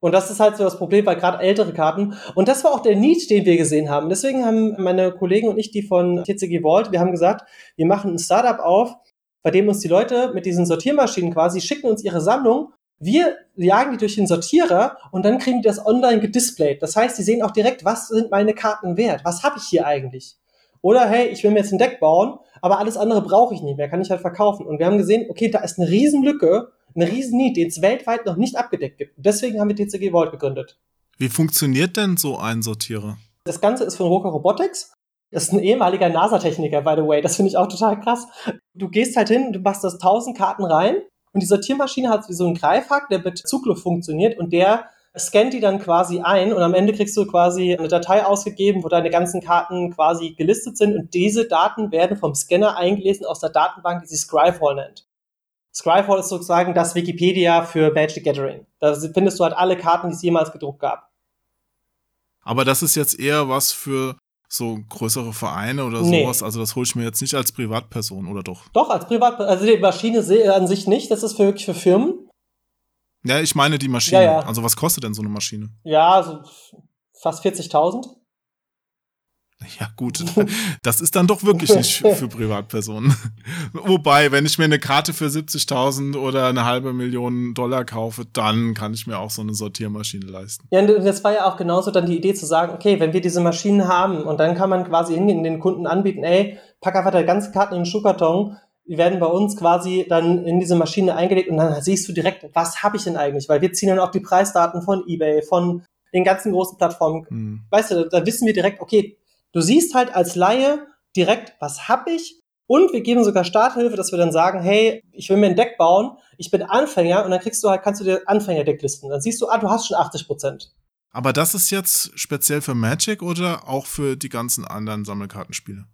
Und das ist halt so das Problem, weil gerade ältere Karten. Und das war auch der Need, den wir gesehen haben. Deswegen haben meine Kollegen und ich, die von TCG Vault, wir haben gesagt, wir machen ein Startup auf, bei dem uns die Leute mit diesen Sortiermaschinen quasi schicken uns ihre Sammlung wir jagen die durch den Sortierer und dann kriegen die das online gedisplayt. Das heißt, die sehen auch direkt, was sind meine Karten wert? Was habe ich hier eigentlich? Oder hey, ich will mir jetzt ein Deck bauen, aber alles andere brauche ich nicht mehr, kann ich halt verkaufen. Und wir haben gesehen, okay, da ist eine Riesenlücke, eine riesen Need, den es weltweit noch nicht abgedeckt gibt. deswegen haben wir TCG Vault gegründet. Wie funktioniert denn so ein Sortierer? Das Ganze ist von Roka Robotics. Das ist ein ehemaliger NASA-Techniker, by the way. Das finde ich auch total krass. Du gehst halt hin, du machst das 1000 Karten rein und die Sortiermaschine hat wie so einen Greifhack, der mit Zugluft funktioniert und der scannt die dann quasi ein und am Ende kriegst du quasi eine Datei ausgegeben, wo deine ganzen Karten quasi gelistet sind und diese Daten werden vom Scanner eingelesen aus der Datenbank, die sich Scryfall nennt. Scryfall ist sozusagen das Wikipedia für Magic Gathering. Da findest du halt alle Karten, die es jemals gedruckt gab. Aber das ist jetzt eher was für so größere Vereine oder Nee. sowas. Also das hole ich mir jetzt nicht als Privatperson oder doch? Doch, als Privat, also die Maschine an sich nicht, das ist für, wirklich für Firmen. Ja, ich meine die Maschine. Ja, ja. Also was kostet denn so eine Maschine? Ja, so fast 40.000. Ja, gut. [laughs] Das ist dann doch wirklich nicht [laughs] für, Privatpersonen. Wobei, wenn ich mir eine Karte für 70.000 oder eine halbe Million Dollar kaufe, dann kann ich mir auch so eine Sortiermaschine leisten. Ja, und das war ja auch genauso dann die Idee zu sagen, okay, wenn wir diese Maschinen haben und dann kann man quasi hingehen den Kunden anbieten, ey, pack einfach deine ganzen Karten in den Schuhkarton, die werden bei uns quasi dann in diese Maschine eingelegt und dann siehst du direkt, was habe ich denn eigentlich? Weil wir ziehen dann auch die Preisdaten von eBay, von den ganzen großen Plattformen. Hm. Weißt du, da wissen wir direkt, okay, du siehst halt als Laie direkt, was hab ich? Und wir geben sogar Starthilfe, dass wir dann sagen, hey, ich will mir ein Deck bauen, ich bin Anfänger und dann kriegst du halt, kannst du dir Anfängerdeck listen. Dann siehst du, ah, du hast schon 80 Prozent. Aber das ist jetzt speziell für Magic oder auch für die ganzen anderen Sammelkartenspiele?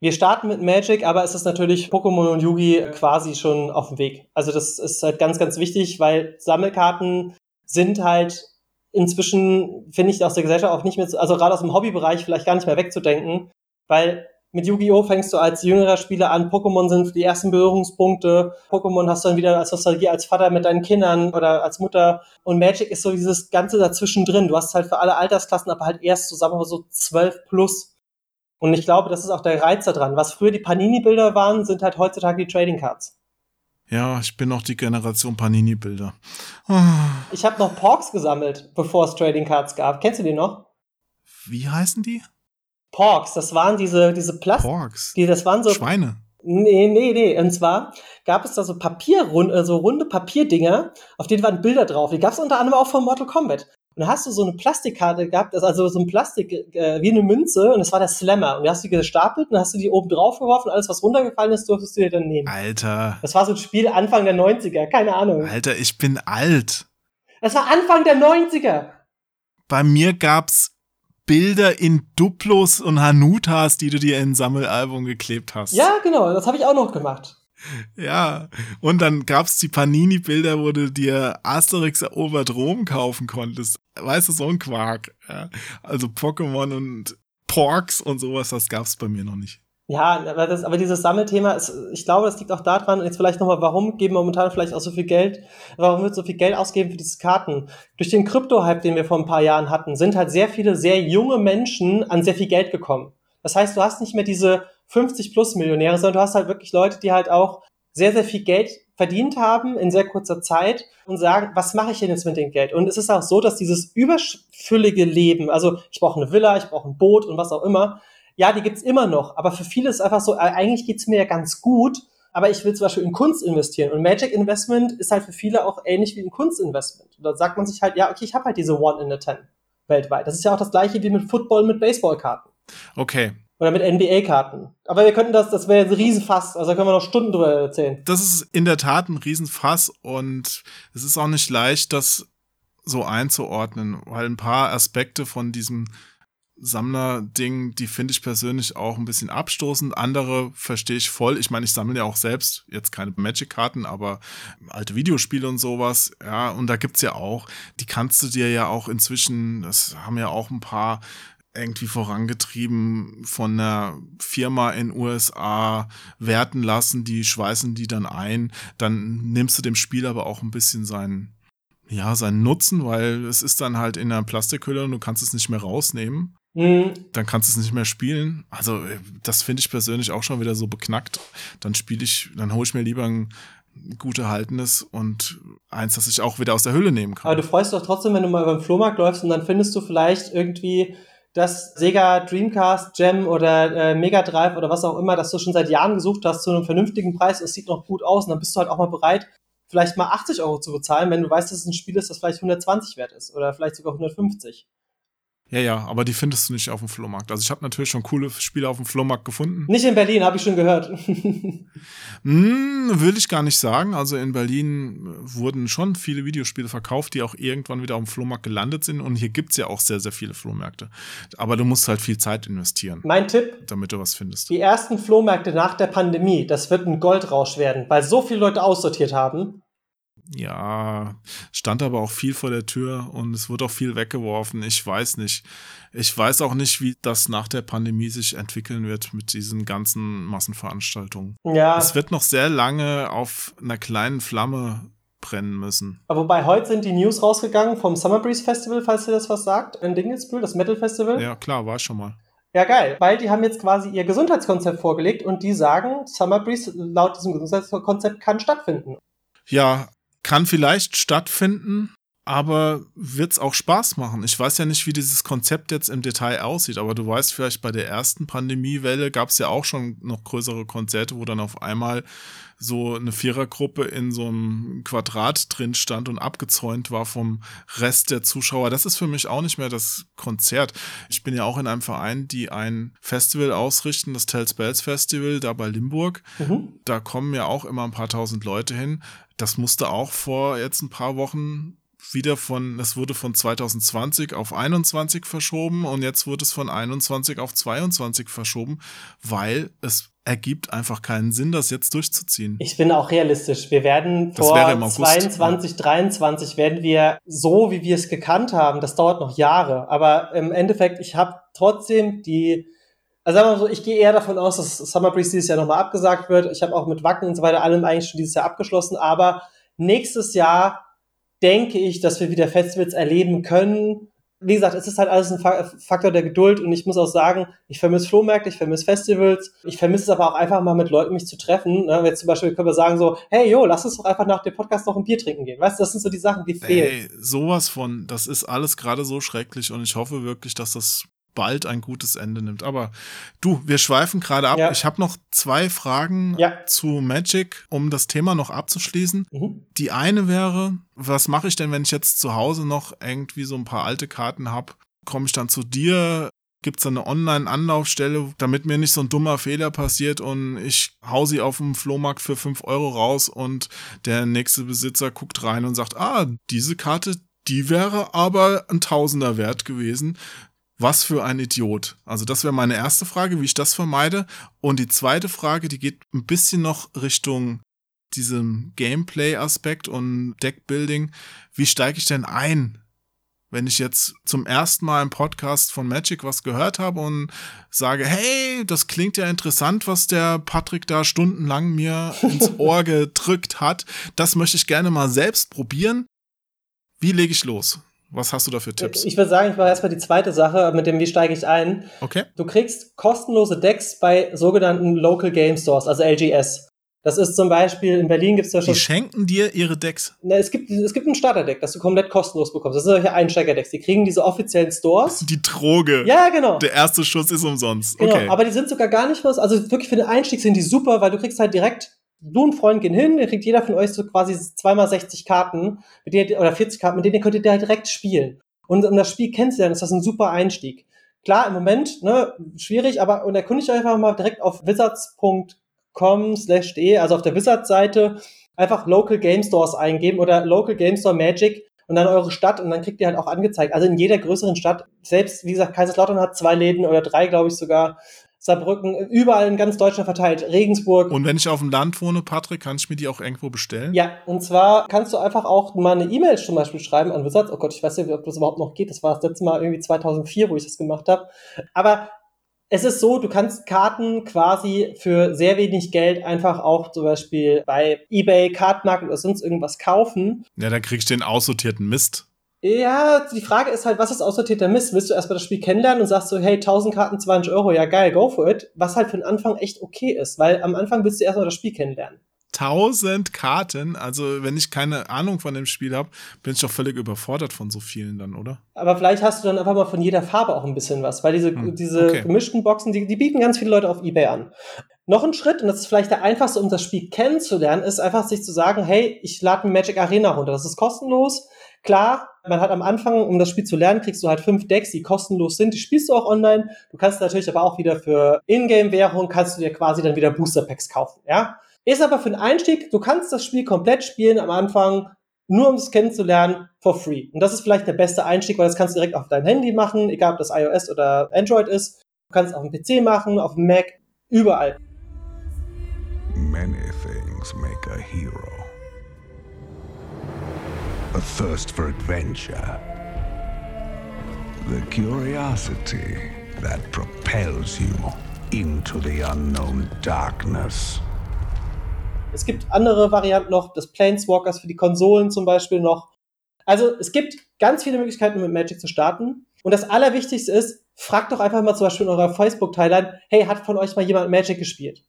Wir starten mit Magic, aber es ist natürlich Pokémon und Yugi quasi schon auf dem Weg. Also das ist halt ganz, ganz wichtig, weil Sammelkarten sind halt inzwischen, finde ich, aus der Gesellschaft auch nicht mehr, so- also gerade aus dem Hobbybereich vielleicht gar nicht mehr wegzudenken, weil mit Yu-Gi-Oh! fängst du als jüngerer Spieler an, Pokémon sind die ersten Berührungspunkte, Pokémon hast du dann wieder als Nostalgie als Vater mit deinen Kindern oder als Mutter und Magic ist so dieses Ganze dazwischen drin. Du hast halt für alle Altersklassen, aber halt erst zusammen so 12 plus Und ich glaube, das ist auch der Reiz daran. Was früher die Panini-Bilder waren, sind halt heutzutage die Trading Cards. Ja, ich bin noch die Generation Panini-Bilder. Ich habe noch Porks gesammelt, bevor es Trading Cards gab. Kennst du die noch? Wie heißen die? Porks, das waren diese, diese Plastik. Porks. Die, das waren so. Schweine. Nee, nee, nee. Und zwar gab es da so Papierrunde, so runde Papierdinger, auf denen waren Bilder drauf. Die gab es unter anderem auch von Mortal Kombat. Und da hast du so eine Plastikkarte gehabt, also so ein Plastik äh, wie eine Münze, und das war der Slammer. Und du hast die gestapelt und dann hast du die oben drauf geworfen, alles was runtergefallen ist, durftest du dir dann nehmen. Alter. Das war so ein Spiel Anfang der 90er, keine Ahnung. Alter, ich bin alt. Das war Anfang der 90er. Bei mir gab's Bilder in Duplos und Hanutas, die du dir in ein Sammelalbum geklebt hast. Ja, genau, das habe ich auch noch gemacht. Ja, und dann gab's die Panini-Bilder, wo du dir Asterix erobert Rom kaufen konntest. Weißt du, so ein Quark. Ja. Also Pokémon und Porks und sowas, das gab's bei mir noch nicht. Ja, aber, das, aber dieses Sammelthema, ist, ich glaube, das liegt auch daran, jetzt vielleicht nochmal, warum geben momentan vielleicht auch so viel Geld, warum wird so viel Geld ausgeben für diese Karten? Durch den Krypto-Hype, den wir vor ein paar Jahren hatten, sind halt sehr viele sehr junge Menschen an sehr viel Geld gekommen. Das heißt, du hast nicht mehr diese 50 plus Millionäre, sondern du hast halt wirklich Leute, die halt auch sehr, sehr viel Geld verdient haben in sehr kurzer Zeit und sagen, was mache ich denn jetzt mit dem Geld? Und es ist auch so, dass dieses überfüllige Leben, also ich brauche eine Villa, ich brauche ein Boot und was auch immer, ja, die gibt's immer noch, aber für viele ist einfach so, äh, eigentlich geht's mir ja ganz gut, aber ich will zum Beispiel in Kunst investieren. Und Magic Investment ist halt für viele auch ähnlich wie ein Kunstinvestment. Und da sagt man sich halt, ja, okay, ich habe halt diese One in a Ten weltweit. Das ist ja auch das gleiche wie mit Football, mit Baseballkarten. Okay. Oder mit NBA-Karten. Aber wir könnten das, das wäre ein Riesenfass, also da können wir noch Stunden drüber erzählen. Das ist in der Tat ein Riesenfass und es ist auch nicht leicht, das so einzuordnen, weil ein paar Aspekte von diesem Sammler-Ding, die finde ich persönlich auch ein bisschen abstoßend. Andere verstehe ich voll. Ich meine, ich sammle ja auch selbst jetzt keine Magic-Karten, aber alte Videospiele und sowas. Ja, und da gibt's ja auch, die kannst du dir ja auch inzwischen, das haben ja auch ein paar irgendwie vorangetrieben von einer Firma in USA werten lassen, die schweißen die dann ein, dann nimmst du dem Spiel aber auch ein bisschen seinen ja, seinen Nutzen, weil es ist dann halt in einer Plastikhülle und du kannst es nicht mehr rausnehmen. Mhm. Dann kannst du es nicht mehr spielen. Also, das finde ich persönlich auch schon wieder so beknackt. Dann spiele ich, dann hole ich mir lieber ein gut erhaltenes und eins, das ich auch wieder aus der Hülle nehmen kann. Aber du freust dich doch trotzdem, wenn du mal über den Flohmarkt läufst und dann findest du vielleicht irgendwie das Sega Dreamcast Gem oder äh, Mega Drive oder was auch immer, das du schon seit Jahren gesucht hast zu einem vernünftigen Preis. Es sieht noch gut aus und dann bist du halt auch mal bereit, vielleicht mal 80 Euro zu bezahlen, wenn du weißt, dass es ein Spiel ist, das vielleicht 120 wert ist oder vielleicht sogar 150. Ja, ja, aber die findest du nicht auf dem Flohmarkt. Also ich habe natürlich schon coole Spiele auf dem Flohmarkt gefunden. Nicht in Berlin, habe ich schon gehört. [laughs] hm, will ich gar nicht sagen. Also in Berlin wurden schon viele Videospiele verkauft, die auch irgendwann wieder auf dem Flohmarkt gelandet sind. Und hier gibt's ja auch sehr, sehr viele Flohmärkte. Aber du musst halt viel Zeit investieren. Mein Tipp. Damit du was findest. Die ersten Flohmärkte nach der Pandemie, das wird ein Goldrausch werden, weil so viele Leute aussortiert haben ja, stand aber auch viel vor der Tür und es wird auch viel weggeworfen. Ich weiß nicht. Ich weiß auch nicht, wie das nach der Pandemie sich entwickeln wird mit diesen ganzen Massenveranstaltungen. Ja. Es wird noch sehr lange auf einer kleinen Flamme brennen müssen. Aber wobei heute sind die News rausgegangen vom Summer Breeze Festival, falls ihr das was sagt, in Dingelsbühl, das Metal Festival. Ja, klar, war schon mal. Ja, geil, weil die haben jetzt quasi ihr Gesundheitskonzept vorgelegt und die sagen, Summer Breeze laut diesem Gesundheitskonzept kann stattfinden. Ja, kann vielleicht stattfinden, aber wird's auch Spaß machen. Ich weiß ja nicht, wie dieses Konzept jetzt im Detail aussieht, aber du weißt vielleicht, bei der ersten Pandemiewelle gab's ja auch schon noch größere Konzerte, wo dann auf einmal so eine Vierergruppe in so einem Quadrat drin stand und abgezäunt war vom Rest der Zuschauer. Das ist für mich auch nicht mehr das Konzert. Ich bin ja auch in einem Verein, die ein Festival ausrichten, das Tells Bells Festival, da bei Limburg. Mhm. Da kommen ja auch immer ein paar tausend Leute hin. Das musste auch vor jetzt ein paar Wochen wieder von, es wurde von 2020 auf 21 verschoben und jetzt wird es von 21 auf 22 verschoben, weil es ergibt einfach keinen Sinn, das jetzt durchzuziehen. Ich bin auch realistisch. Wir werden Das vor wäre im August, 22, 23 werden wir so, wie wir es gekannt haben, das dauert noch Jahre. Aber im Endeffekt, ich habe trotzdem die, also sagen wir mal so, ich gehe eher davon aus, dass Summer Breeze dieses Jahr nochmal abgesagt wird. Ich habe auch mit Wacken und so weiter allem eigentlich schon dieses Jahr abgeschlossen. Aber nächstes Jahr denke ich, dass wir wieder Festivals erleben können, wie gesagt, es ist halt alles ein Faktor der Geduld und ich muss auch sagen, ich vermisse Flohmärkte, ich vermisse Festivals, ich vermisse es aber auch einfach mal mit Leuten mich zu treffen. Ne? Jetzt zum Beispiel können wir sagen so, hey, jo, lass uns doch einfach nach dem Podcast noch ein Bier trinken gehen. Weißt du, das sind so die Sachen, die fehlen. Ey, sowas von, das ist alles gerade so schrecklich und ich hoffe wirklich, dass das bald ein gutes Ende nimmt. Aber du, wir schweifen gerade ab. Ja. Ich habe noch zwei Fragen ja. zu Magic, um das Thema noch abzuschließen. Mhm. Die eine wäre, was mache ich denn, wenn ich jetzt zu Hause noch irgendwie so ein paar alte Karten habe? Komme ich dann zu dir? Gibt es da eine Online-Anlaufstelle, damit mir nicht so ein dummer Fehler passiert und ich hau sie auf dem Flohmarkt für fünf Euro raus und der nächste Besitzer guckt rein und sagt, ah, diese Karte, die wäre aber ein Tausender wert gewesen was für ein Idiot? Also das wäre meine erste Frage, wie ich das vermeide. Und die zweite Frage, die geht ein bisschen noch Richtung diesem Gameplay-Aspekt und Deckbuilding. Wie steige ich denn ein, wenn ich jetzt zum ersten Mal im Podcast von Magic was gehört habe und sage, hey, das klingt ja interessant, was der Patrick da stundenlang mir [laughs] ins Ohr gedrückt hat. Das möchte ich gerne mal selbst probieren. Wie lege ich los? Was hast du da für Tipps? Ich würde sagen, ich mache erstmal die zweite Sache mit dem, wie steige ich ein. Okay. Du kriegst kostenlose Decks bei sogenannten Local Game Stores, also LGS. Das ist zum Beispiel, in Berlin gibt es ja schon. Die schenken dir ihre Decks? Na, es gibt, es gibt ein Starterdeck, das du komplett kostenlos bekommst. Das sind solche Einsteigerdecks. Die kriegen diese offiziellen Stores. Die Droge. Ja, genau. Der erste Schuss ist umsonst. Genau, aber die sind sogar gar nicht was. Also wirklich für den Einstieg sind die super, weil du kriegst halt direkt du und Freund gehen hin, ihr kriegt jeder von euch so quasi zweimal 60 Karten, mit denen, oder 40 Karten, mit denen ihr könnt ihr da direkt spielen. Und um das Spiel kennenzulernen, ist das ein super Einstieg. Klar, im Moment, ne, schwierig, aber und erkundigt euch einfach mal direkt auf wizards.com slash de, also auf der Wizards-Seite, einfach Local Game Stores eingeben oder Local Game Store Magic und dann eure Stadt und dann kriegt ihr halt auch angezeigt. Also in jeder größeren Stadt, selbst, wie gesagt, Kaiserslautern hat zwei Läden oder drei, glaube ich sogar, Saarbrücken, überall in ganz Deutschland verteilt, Regensburg. Und wenn ich auf dem Land wohne, Patrick, kann ich mir die auch irgendwo bestellen? Ja, und zwar kannst du einfach auch mal eine E-Mail zum Beispiel schreiben an Wizards. Oh Gott, ich weiß nicht, ob das überhaupt noch geht. Das war das letzte Mal irgendwie 2004, wo ich das gemacht habe. Aber es ist so, du kannst Karten quasi für sehr wenig Geld einfach auch zum Beispiel bei eBay, Cardmarket oder sonst irgendwas kaufen. Ja, dann kriegst du den aussortierten Mist. Ja, die Frage ist halt, was ist aussortierter Mist? Willst du erstmal das Spiel kennenlernen und sagst so, hey, 1000 Karten, 20 Euro, ja geil, go for it. Was halt für den Anfang echt okay ist, weil am Anfang willst du erstmal das Spiel kennenlernen. 1000 Karten, also wenn ich keine Ahnung von dem Spiel habe, bin ich doch völlig überfordert von so vielen dann, oder? Aber vielleicht hast du dann einfach mal von jeder Farbe auch ein bisschen was, weil diese, hm, diese okay. gemischten Boxen, die, die bieten ganz viele Leute auf Ebay an. Noch ein Schritt, und das ist vielleicht der einfachste, um das Spiel kennenzulernen, ist einfach sich zu sagen, hey, ich lade eine Magic Arena runter. Das ist kostenlos. Klar, man hat am Anfang, um das Spiel zu lernen, kriegst du halt fünf Decks, die kostenlos sind. Die spielst du auch online. Du kannst natürlich aber auch wieder für Ingame-Währung kannst du dir quasi dann wieder Booster-Packs kaufen, ja. Ist aber für den Einstieg, du kannst das Spiel komplett spielen am Anfang, nur um es kennenzulernen, for free. Und das ist vielleicht der beste Einstieg, weil das kannst du direkt auf dein Handy machen, egal ob das iOS oder Android ist. Du kannst es auf dem PC machen, auf dem Mac, überall. Many things make a hero. A thirst for adventure, the curiosity that propels you into the unknown darkness. Es gibt andere Varianten noch, des Planeswalkers für die Konsolen zum Beispiel noch. Also es gibt ganz viele Möglichkeiten, mit Magic zu starten. Und das Allerwichtigste ist, fragt doch einfach mal zum Beispiel in eurer Facebook-Timeline, hey, hat von euch mal jemand Magic gespielt?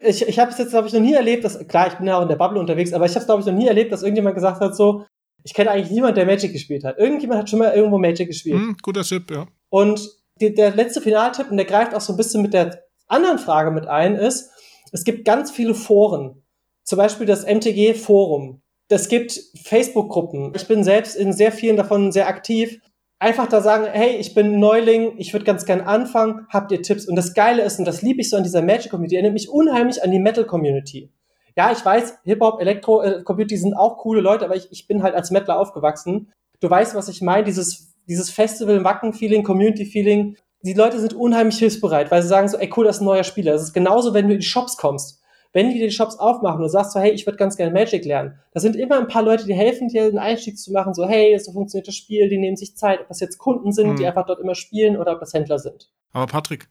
Ich, ich habe es jetzt, glaube ich, noch nie erlebt, dass, klar, ich bin ja auch in der Bubble unterwegs, aber ich habe es, glaube ich, noch nie erlebt, dass irgendjemand gesagt hat, so, ich kenne eigentlich niemanden, der Magic gespielt hat. Irgendjemand hat schon mal irgendwo Magic gespielt. Hm, guter Tipp, ja. Und die, der letzte Finaltipp, und der greift auch so ein bisschen mit der anderen Frage mit ein, ist, es gibt ganz viele Foren. Zum Beispiel das MTG-Forum. Es gibt Facebook-Gruppen. Ich bin selbst in sehr vielen davon sehr aktiv einfach da sagen, hey, ich bin Neuling, ich würde ganz gern anfangen, habt ihr Tipps? Und das Geile ist, und das liebe ich so an dieser Magic-Community, erinnert mich unheimlich an die Metal-Community. Ja, ich weiß, Hip-Hop, Elektro-Community sind auch coole Leute, aber ich, ich bin halt als Metaler aufgewachsen. Du weißt, was ich meine, dieses, dieses Festival-Wacken-Feeling, Community-Feeling. Die Leute sind unheimlich hilfsbereit, weil sie sagen so, ey cool, das ist ein neuer Spieler. Das ist genauso, wenn du in die Shops kommst wenn die die Shops aufmachen und sagst so, hey, ich würde ganz gerne Magic lernen, da sind immer ein paar Leute, die helfen dir, einen Einstieg zu machen, so, hey, so funktioniert das Spiel, die nehmen sich Zeit, ob das jetzt Kunden sind, mhm. die einfach dort immer spielen oder ob das Händler sind. Aber Patrick,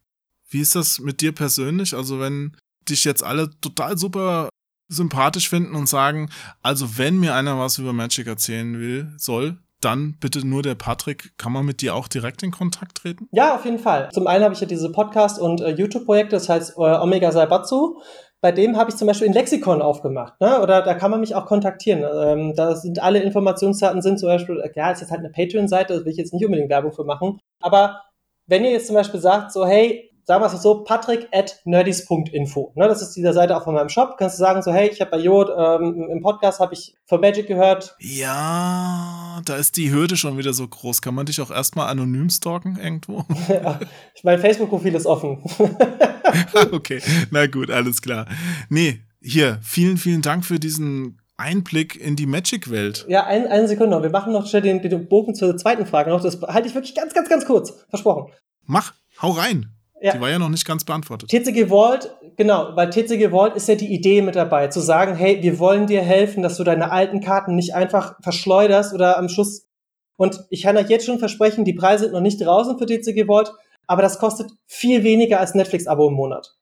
wie ist das mit dir persönlich? Also wenn dich jetzt alle total super sympathisch finden und sagen, also wenn mir einer was über Magic erzählen will, soll, dann bitte nur der Patrick. Kann man mit dir auch direkt in Kontakt treten? Ja, auf jeden Fall. Zum einen habe ich ja diese Podcast- und äh, YouTube-Projekte, das heißt äh, Omega Saibatsu. Bei dem habe ich zum Beispiel ein Lexikon aufgemacht, ne? Oder da kann man mich auch kontaktieren. Ähm, da sind alle Informationsdaten sind zum Beispiel, ja, ist jetzt halt eine Patreon-Seite, da will ich jetzt nicht unbedingt Werbung für machen. Aber wenn ihr jetzt zum Beispiel sagt, so, hey, sagen wir es so, patrick at nerdys.info. Ne, das ist diese Seite auch von meinem Shop. Kannst du sagen so, hey, ich habe bei Jod ähm, im Podcast habe ich von Magic gehört. Ja, da ist die Hürde schon wieder so groß. Kann man dich auch erstmal anonym stalken irgendwo? [laughs] mein Facebook-Profil ist offen. [laughs] [laughs] okay, na gut, alles klar. Nee, hier, vielen, vielen Dank für diesen Einblick in die Magic-Welt. Ja, ein, eine Sekunde noch. Wir machen noch schnell den, den Bogen zur zweiten Frage noch. Das halte ich wirklich ganz, ganz, ganz kurz. Versprochen. Mach, hau rein. Ja. Die war ja noch nicht ganz beantwortet. TCG Vault, genau, weil TCG Vault ist ja die Idee mit dabei, zu sagen, hey, wir wollen dir helfen, dass du deine alten Karten nicht einfach verschleuderst oder am Schluss. Und ich kann euch jetzt schon versprechen, die Preise sind noch nicht draußen für TCG Vault, aber das kostet viel weniger als Netflix-Abo im Monat.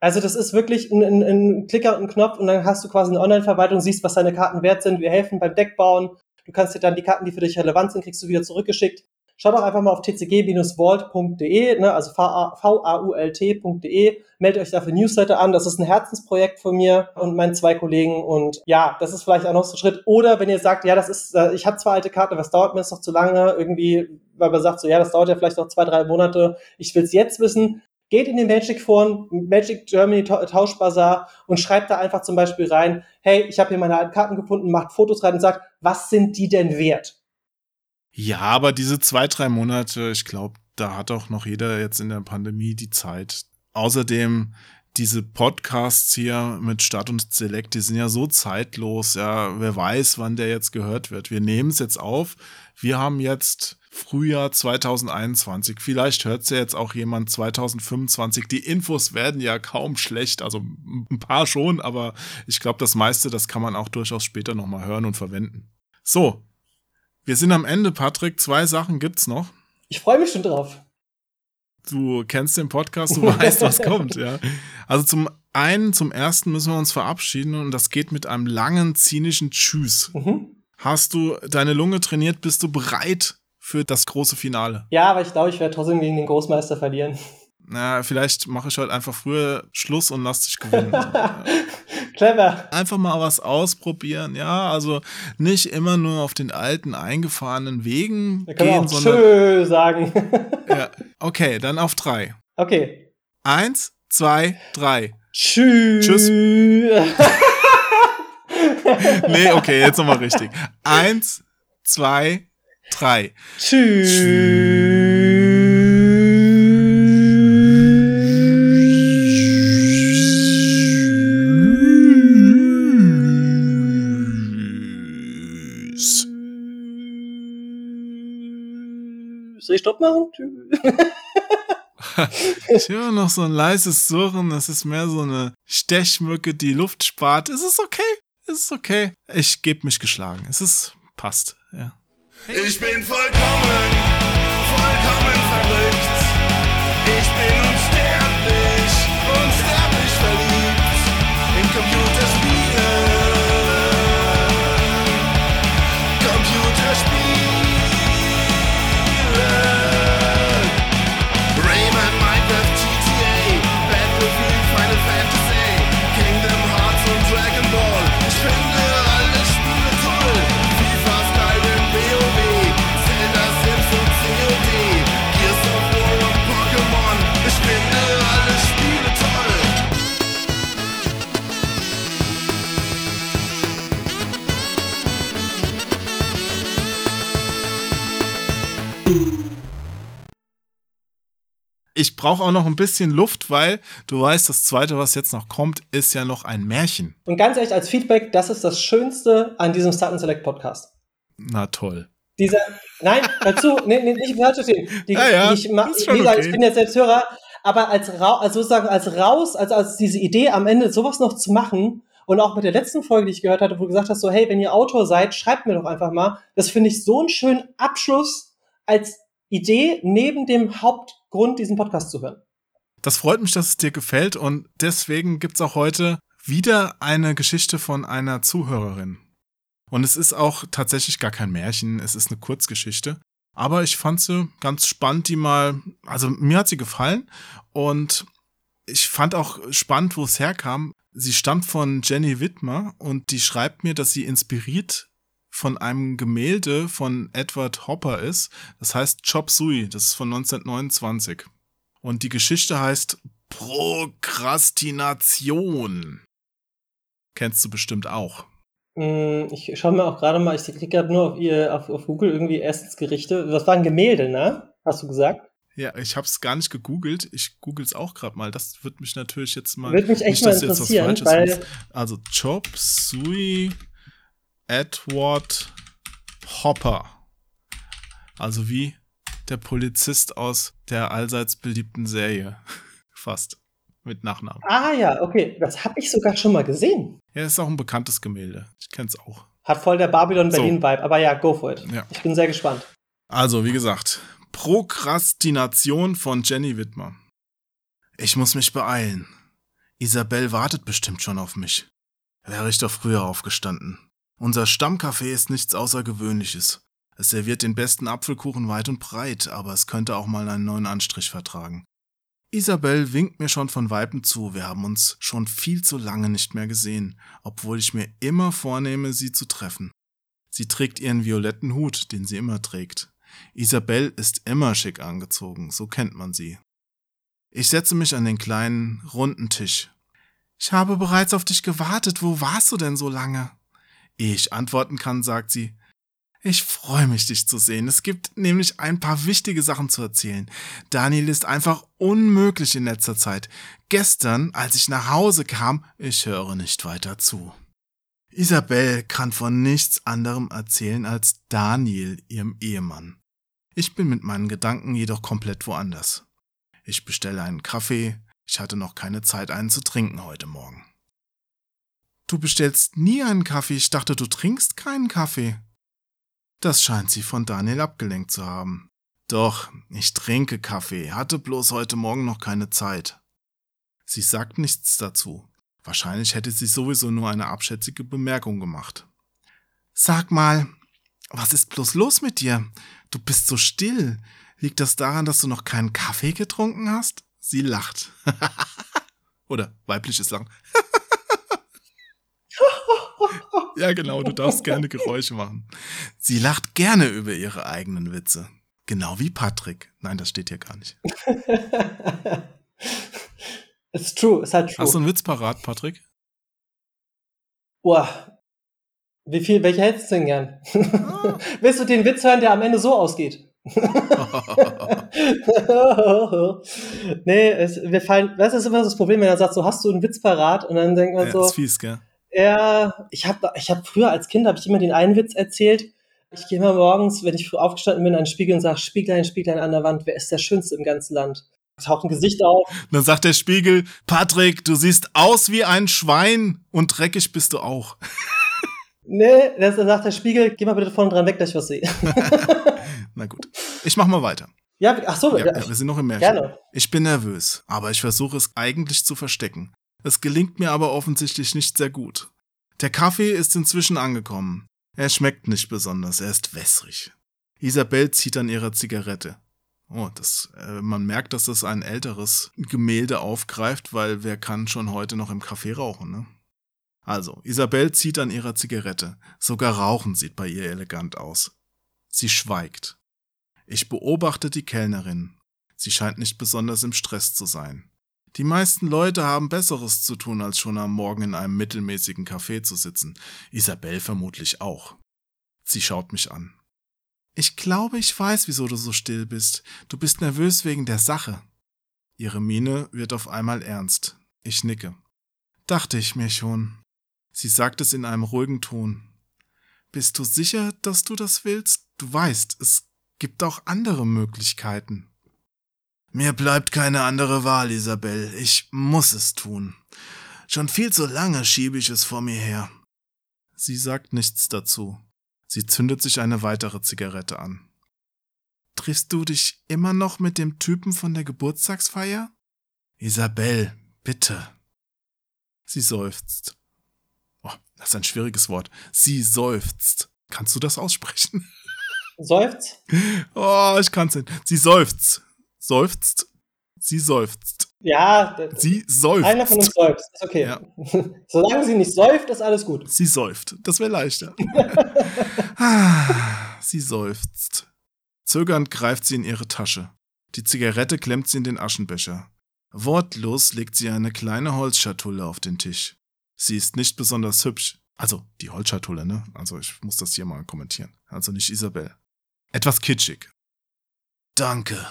Also das ist wirklich ein, ein, ein Klicker und ein Knopf und dann hast du quasi eine Online-Verwaltung, siehst, was deine Karten wert sind. Wir helfen beim Deckbauen. Du kannst dir dann die Karten, die für dich relevant sind, kriegst du wieder zurückgeschickt. Schau doch einfach mal auf tcg-vault.de, ne, also v-a-u-l-t.de. Meldet euch dafür Newsletter an. Das ist ein Herzensprojekt von mir und meinen zwei Kollegen. Und ja, das ist vielleicht auch noch so ein Schritt. Oder wenn ihr sagt, ja, das ist, äh, ich habe zwar alte Karten, aber es dauert mir jetzt noch zu lange, irgendwie, weil man sagt so, ja, das dauert ja vielleicht noch zwei, drei Monate. Ich will es jetzt wissen. Geht in den Magic Foren, Magic Germany Tauschbazar und schreibt da einfach zum Beispiel rein, hey, ich habe hier meine alten Karten gefunden, macht Fotos rein und sagt, was sind die denn wert? Ja, aber diese zwei, drei Monate, ich glaube, da hat auch noch jeder jetzt in der Pandemie die Zeit. Außerdem diese Podcasts hier mit Start und Select, die sind ja so zeitlos, ja, wer weiß, wann der jetzt gehört wird. Wir nehmen es jetzt auf. Wir haben jetzt Frühjahr 2021. Vielleicht hört es ja jetzt auch jemand 2025. Die Infos werden ja kaum schlecht, also ein paar schon, aber ich glaube, das meiste, das kann man auch durchaus später nochmal hören und verwenden. So, wir sind am Ende, Patrick. Zwei Sachen gibt's noch. Ich freue mich schon drauf. Du kennst den Podcast, du [laughs] weißt, was kommt, ja. Also zum einen, zum ersten müssen wir uns verabschieden und das geht mit einem langen, zynischen Tschüss. Mhm. Hast du deine Lunge trainiert? Bist du bereit für das große Finale? Ja, aber ich glaube, ich werde trotzdem gegen den Großmeister verlieren. Na, vielleicht mache ich heute einfach früher Schluss und lass dich gewinnen. [laughs] Clever. Einfach mal was ausprobieren, ja. Also nicht immer nur auf den alten eingefahrenen Wegen da gehen, sondern. Tschö sagen. [laughs] ja, okay, dann auf drei. Okay. Eins, zwei, drei. Tschüss. Tschüss. [laughs] nee, okay, jetzt nochmal richtig. Eins, zwei, drei. Tschüss. Tschüss. Soll ich Stopp machen? [laughs] ich höre noch so ein leises Surren. Das ist mehr so eine Stechmücke, die Luft spart. Es ist okay. Es ist okay. Ich gebe mich geschlagen. Es ist passt. Ja. Ich bin vollkommen, vollkommen verrückt. Ich bin ich brauche auch noch ein bisschen Luft, weil du weißt, das zweite, was jetzt noch kommt, ist ja noch ein Märchen. Und ganz ehrlich, als Feedback, das ist das Schönste an diesem Start Select Podcast. Na toll. Dieser, nein, dazu, nee, nee, nicht falsch verstehen. Die, ja, ja, ich, ma, wie gesagt, okay. ich bin jetzt selbst Hörer, aber als, Ra also sozusagen als raus, als, als diese Idee am Ende sowas noch zu machen und auch mit der letzten Folge, die ich gehört hatte, wo du gesagt hast, so, hey, wenn ihr Autor seid, schreibt mir doch einfach mal. Das finde ich so einen schönen Abschluss als Idee neben dem Hauptgrund, diesen Podcast zu hören. Das freut mich, dass es dir gefällt und deswegen gibt es auch heute wieder eine Geschichte von einer Zuhörerin. Und es ist auch tatsächlich gar kein Märchen, es ist eine Kurzgeschichte. Aber ich fand sie ganz spannend, die mal, also mir hat sie gefallen und ich fand auch spannend, wo es herkam. Sie stammt von Jenny Widmer und die schreibt mir, dass sie inspiriert von einem Gemälde von Edward Hopper ist. Das heißt Chop Suey, das ist von 1929. Und die Geschichte heißt Prokrastination. Kennst du bestimmt auch. Hm, Ich schaue mir auch gerade mal, ich klicke gerade nur auf, ihr, auf, auf Google irgendwie Essensgerichte. Das waren Gemälde, ne? Hast du gesagt? Ja, ich habe es gar nicht gegoogelt. Ich google es auch gerade mal. Das wird mich natürlich jetzt mal. Würde mich echt nicht, mal interessieren, weil- sagst. Also Chop Suey Edward Hopper. Also wie der Polizist aus der allseits beliebten Serie. [laughs] Fast. Mit Nachnamen. Ah ja, okay. Das habe ich sogar schon mal gesehen. Ja, ist auch ein bekanntes Gemälde. Ich kenn's auch. Hat voll der Babylon-Berlin-Vibe. Aber ja, go for it. Ja. Ich bin sehr gespannt. Also, wie gesagt, Prokrastination von Jenny Widmer. Ich muss mich beeilen. Isabel wartet bestimmt schon auf mich. Wäre ich doch früher aufgestanden. Unser Stammcafé ist nichts Außergewöhnliches. Es serviert den besten Apfelkuchen weit und breit, aber es könnte auch mal einen neuen Anstrich vertragen. Isabel winkt mir schon von Weitem zu, wir haben uns schon viel zu lange nicht mehr gesehen, obwohl ich mir immer vornehme, sie zu treffen. Sie trägt ihren violetten Hut, den sie immer trägt. Isabel ist immer schick angezogen, so kennt man sie. Ich setze mich an den kleinen, runden Tisch. Ich habe bereits auf dich gewartet, wo warst du denn so lange? Ich antworten kann, sagt sie, ich freue mich, dich zu sehen. Es gibt nämlich ein paar wichtige Sachen zu erzählen. Daniel ist einfach unmöglich in letzter Zeit. Gestern, als ich nach Hause kam, ich höre nicht weiter zu. Isabel kann von nichts anderem erzählen als Daniel, ihrem Ehemann. Ich bin mit meinen Gedanken jedoch komplett woanders. Ich bestelle einen Kaffee. Ich hatte noch keine Zeit, einen zu trinken heute Morgen. Du bestellst nie einen Kaffee. Ich dachte, du trinkst keinen Kaffee. Das scheint sie von Daniel abgelenkt zu haben. Doch, ich trinke Kaffee, hatte bloß heute Morgen noch keine Zeit. Sie sagt nichts dazu. Wahrscheinlich hätte sie sowieso nur eine abschätzige Bemerkung gemacht. Sag mal, was ist bloß los mit dir? Du bist so still. Liegt das daran, dass du noch keinen Kaffee getrunken hast? Sie lacht. [laughs] Oder weibliches Lachen. [laughs] [laughs] ja, genau, du darfst gerne Geräusche machen. Sie lacht gerne über ihre eigenen Witze. Genau wie Patrick. Nein, das steht hier gar nicht. [laughs] It's true, ist halt true. Hast du einen Witz parat, Patrick? Boah. Wie viel, welche hättest du denn gern? [laughs] Willst du den Witz hören, der am Ende so ausgeht? nee, es, wir fallen, das ist immer das Problem, wenn er sagt, so hast du einen Witz parat und dann denkt man ja, so, ist fies, gell? Ja, ich habe ich hab früher als Kind habe ich immer den einen Witz erzählt. Ich gehe immer morgens, wenn ich früh aufgestanden bin, an den Spiegel und sage, Spieglein, Spieglein an der Wand, wer ist der Schönste im ganzen Land? Taucht ein Gesicht auf. Dann sagt der Spiegel, Patrick, du siehst aus wie ein Schwein und dreckig bist du auch. [laughs] Nee, das sagt der Spiegel, geh mal bitte vorne dran weg, dass ich was sehe. [laughs] Na gut. Ich mach mal weiter. ja, ach so, Ja, ja, wir sind noch im Märchen. gerne. Ich bin nervös, aber ich versuche es eigentlich zu verstecken. Es gelingt mir aber offensichtlich nicht sehr gut. Der Kaffee ist inzwischen angekommen. Er schmeckt nicht besonders, er ist wässrig. Isabel zieht an ihrer Zigarette. Oh, das, äh, man merkt, dass das ein älteres Gemälde aufgreift, weil wer kann schon heute noch im Café rauchen, ne? Also, Isabel zieht an ihrer Zigarette. Sogar Rauchen sieht bei ihr elegant aus. Sie schweigt. Ich beobachte die Kellnerin. Sie scheint nicht besonders im Stress zu sein. Die meisten Leute haben Besseres zu tun, als schon am Morgen in einem mittelmäßigen Café zu sitzen. Isabel vermutlich auch. Sie schaut mich an. Ich glaube, ich weiß, wieso du so still bist. Du bist nervös wegen der Sache. Ihre Miene wird auf einmal ernst. Ich nicke. Dachte ich mir schon. Sie sagt es in einem ruhigen Ton. Bist du sicher, dass du das willst? Du weißt, es gibt auch andere Möglichkeiten. Mir bleibt keine andere Wahl, Isabel. Ich muss es tun. Schon viel zu lange schiebe ich es vor mir her. Sie sagt nichts dazu. Sie zündet sich eine weitere Zigarette an. Triffst du dich immer noch mit dem Typen von der Geburtstagsfeier? Isabel, bitte. Sie seufzt. Oh, das ist ein schwieriges Wort. Sie seufzt. Kannst du das aussprechen? Seufzt? [laughs] Oh, ich kann's nicht. Sie seufzt. Seufzt. Sie seufzt. Ja, Sie seufzt. einer von uns seufzt. Ist okay. Ja. [laughs] Solange sie nicht säuft, ist alles gut. Sie säuft. Das wäre leichter. [laughs] Ah, sie seufzt. Zögernd greift sie in ihre Tasche. Die Zigarette klemmt sie in den Aschenbecher. Wortlos legt sie eine kleine Holzschatulle auf den Tisch. Sie ist nicht besonders hübsch. Also die Holzschatulle, ne? Also ich muss das hier mal kommentieren. Also nicht Isabel. Etwas kitschig. Danke.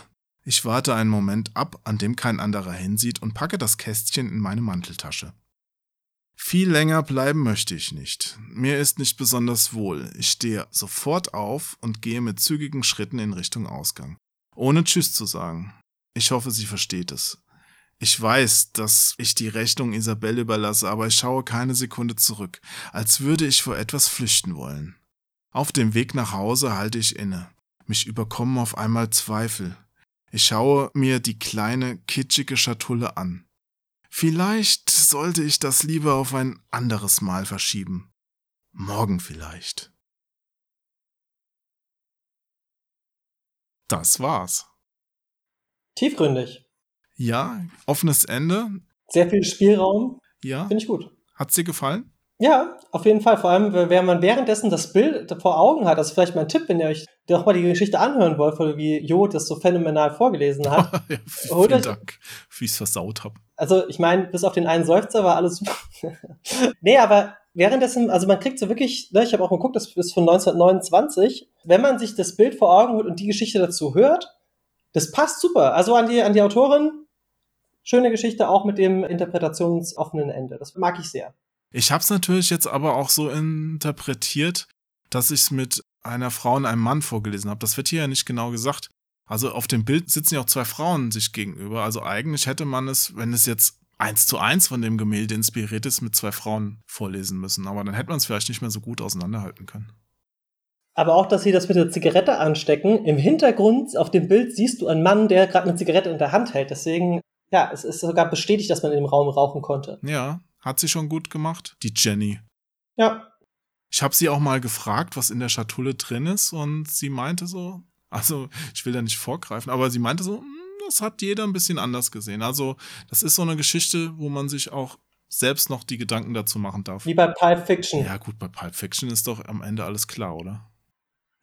Ich warte einen Moment ab, an dem kein anderer hinsieht und packe das Kästchen in meine Manteltasche. Viel länger bleiben möchte ich nicht. Mir ist nicht besonders wohl. Ich stehe sofort auf und gehe mit zügigen Schritten in Richtung Ausgang. Ohne Tschüss zu sagen. Ich hoffe, sie versteht es. Ich weiß, dass ich die Rechnung Isabelle überlasse, aber ich schaue keine Sekunde zurück, als würde ich vor etwas flüchten wollen. Auf dem Weg nach Hause halte ich inne. Mich überkommen auf einmal Zweifel. Ich schaue mir die kleine, kitschige Schatulle an. Vielleicht sollte ich das lieber auf ein anderes Mal verschieben. Morgen vielleicht. Das war's. Tiefgründig. Ja, offenes Ende. Sehr viel Spielraum. Ja. Finde ich gut. Hat's dir gefallen? Ja, auf jeden Fall. Vor allem, wenn man währenddessen das Bild vor Augen hat, das ist vielleicht mein Tipp, wenn ihr euch doch mal die Geschichte anhören wollt, wie Jo das so phänomenal vorgelesen hat. [laughs] ja, vielen euch- Dank, wie ich's versaut hab. Also, ich meine, bis auf den einen Seufzer war alles super. [laughs] nee, aber währenddessen, also man kriegt so wirklich, ne, ich habe auch mal geguckt, das ist von 1929. Wenn man sich das Bild vor Augen holt und die Geschichte dazu hört, das passt super. Also an die, an die Autorin, schöne Geschichte, auch mit dem interpretationsoffenen Ende. Das mag ich sehr. Ich hab's natürlich jetzt aber auch so interpretiert, dass ich's mit einer Frau und einem Mann vorgelesen habe. Das wird hier ja nicht genau gesagt. Also auf dem Bild sitzen ja auch zwei Frauen sich gegenüber. Also eigentlich hätte man es, wenn es jetzt eins zu eins von dem Gemälde inspiriert ist, mit zwei Frauen vorlesen müssen. Aber dann hätte man es vielleicht nicht mehr so gut auseinanderhalten können. Aber auch, dass sie das mit der Zigarette anstecken. Im Hintergrund auf dem Bild siehst du einen Mann, der gerade eine Zigarette in der Hand hält. Deswegen, ja, es ist sogar bestätigt, dass man in dem Raum rauchen konnte. Ja, hat sie schon gut gemacht, die Jenny. Ja, Ich habe sie auch mal gefragt, was in der Schatulle drin ist, und sie meinte so, also ich will da nicht vorgreifen, aber sie meinte so, "Hm, das hat jeder ein bisschen anders gesehen. Also das ist so eine Geschichte, wo man sich auch selbst noch die Gedanken dazu machen darf. wie bei Pulp Fiction. Ja gut, bei Pulp Fiction ist doch am Ende alles klar, oder?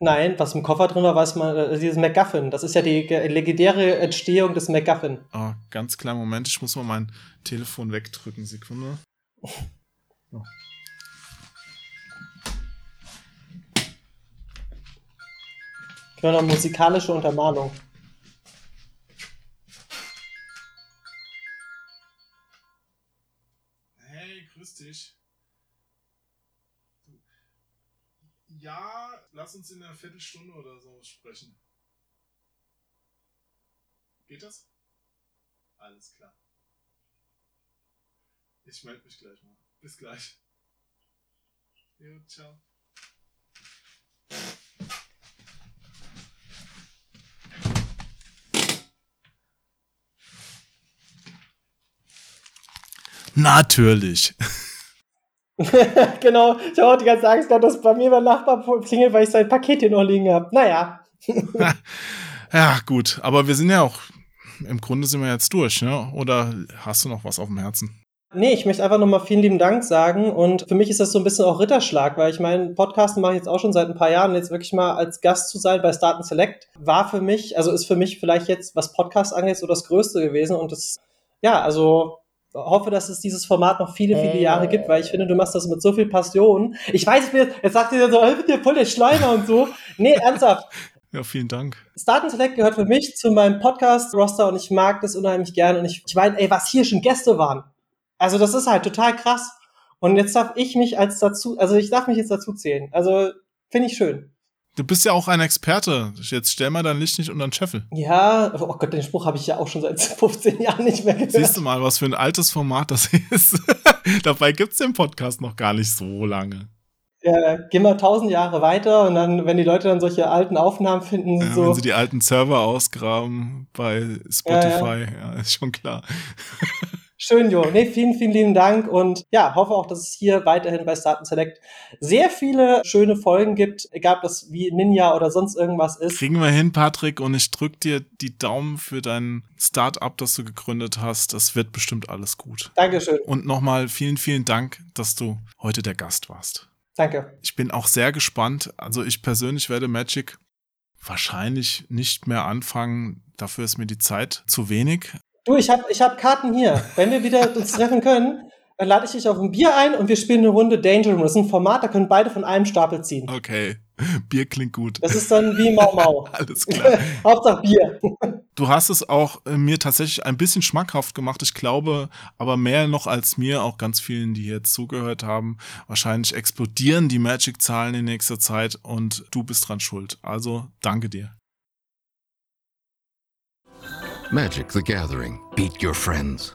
Nein, was im Koffer drin war, weiß man, äh, dieses MacGuffin. Das ist ja die ge- legendäre Entstehung des MacGuffin. Ah, ganz kleinen Moment, ich muss mal mein Telefon wegdrücken, Sekunde. So. Können wir noch musikalische Untermalung. Hey, grüß dich. Ja, lass uns in einer Viertelstunde oder so sprechen. Geht das? Alles klar. Ich melde mich gleich mal. Bis gleich. Jo, ciao. Natürlich. [laughs] genau, ich habe auch die ganze Angst gehabt, dass bei mir mein Nachbar klingelt, weil ich sein Paket hier noch liegen habe. Naja, [laughs] Ja, gut, aber wir sind ja auch, im Grunde sind wir jetzt durch, ne? Oder hast du noch was auf dem Herzen? Nee, ich möchte einfach nochmal vielen lieben Dank sagen. Und für mich ist das so ein bisschen auch Ritterschlag, weil ich meinen Podcasten mache ich jetzt auch schon seit ein paar Jahren. Jetzt wirklich mal als Gast zu sein bei Start and Select war für mich, also ist für mich vielleicht jetzt, was Podcast angeht, so das Größte gewesen. Und das, ja, also hoffe, dass es dieses Format noch viele, viele Jahre gibt, weil ich finde, du machst das mit so viel Passion. Ich weiß, ich bin jetzt, jetzt sagt ihr so, ich bin dir voll der Schleimer und so. Nee, ernsthaft. [laughs] Ja, vielen Dank. Start and Select gehört für mich zu meinem Podcast-Roster und ich mag das unheimlich gerne. Und ich, ich meine, ey, was hier schon Gäste waren. Also, das ist halt total krass. Und jetzt darf ich mich als dazu, also ich darf mich jetzt dazu zählen. Also, finde ich schön. Du bist ja auch ein Experte. Jetzt stell mal dein Licht nicht unter den Scheffel. Ja, oh Gott, den Spruch habe ich ja auch schon seit [laughs] 15 Jahren nicht mehr gehört. Siehst du mal, was für ein altes Format das [laughs] ist. Dabei gibt's den Podcast noch gar nicht so lange. Ja, geh mal tausend Jahre weiter und dann, wenn die Leute dann solche alten Aufnahmen finden, Ja, so. Wenn sie die alten Server ausgraben bei Spotify, ja, ist schon klar. Schön, Jo. Nee, vielen, vielen lieben Dank und ja, hoffe auch, dass es hier weiterhin bei Start Select sehr viele schöne Folgen gibt, egal ob das wie Ninja oder sonst irgendwas ist. Kriegen wir hin, Patrick, und ich drück dir die Daumen für dein Start-up, das du gegründet hast. Das wird bestimmt alles gut. Dankeschön. Und nochmal vielen, vielen Dank, dass du heute der Gast warst. Danke. Ich bin auch sehr gespannt. Also ich persönlich werde Magic wahrscheinlich nicht mehr anfangen. Dafür ist mir die Zeit zu wenig. Du, ich habe ich hab Karten hier. Wenn wir wieder uns treffen können, dann lade ich dich auf ein Bier ein und wir spielen eine Runde Danger Room. Das ist ein Format, da können beide von einem Stapel ziehen. Okay, Bier klingt gut. Das ist dann wie Mau Mau. [laughs] Alles klar. [laughs] Hauptsache Bier. Du hast es auch äh, mir tatsächlich ein bisschen schmackhaft gemacht. Ich glaube, aber mehr noch als mir, auch ganz vielen, die jetzt zugehört haben. Wahrscheinlich explodieren die Magic-Zahlen in nächster Zeit und du bist dran schuld. Also danke dir. Magic the Gathering. Beat your friends.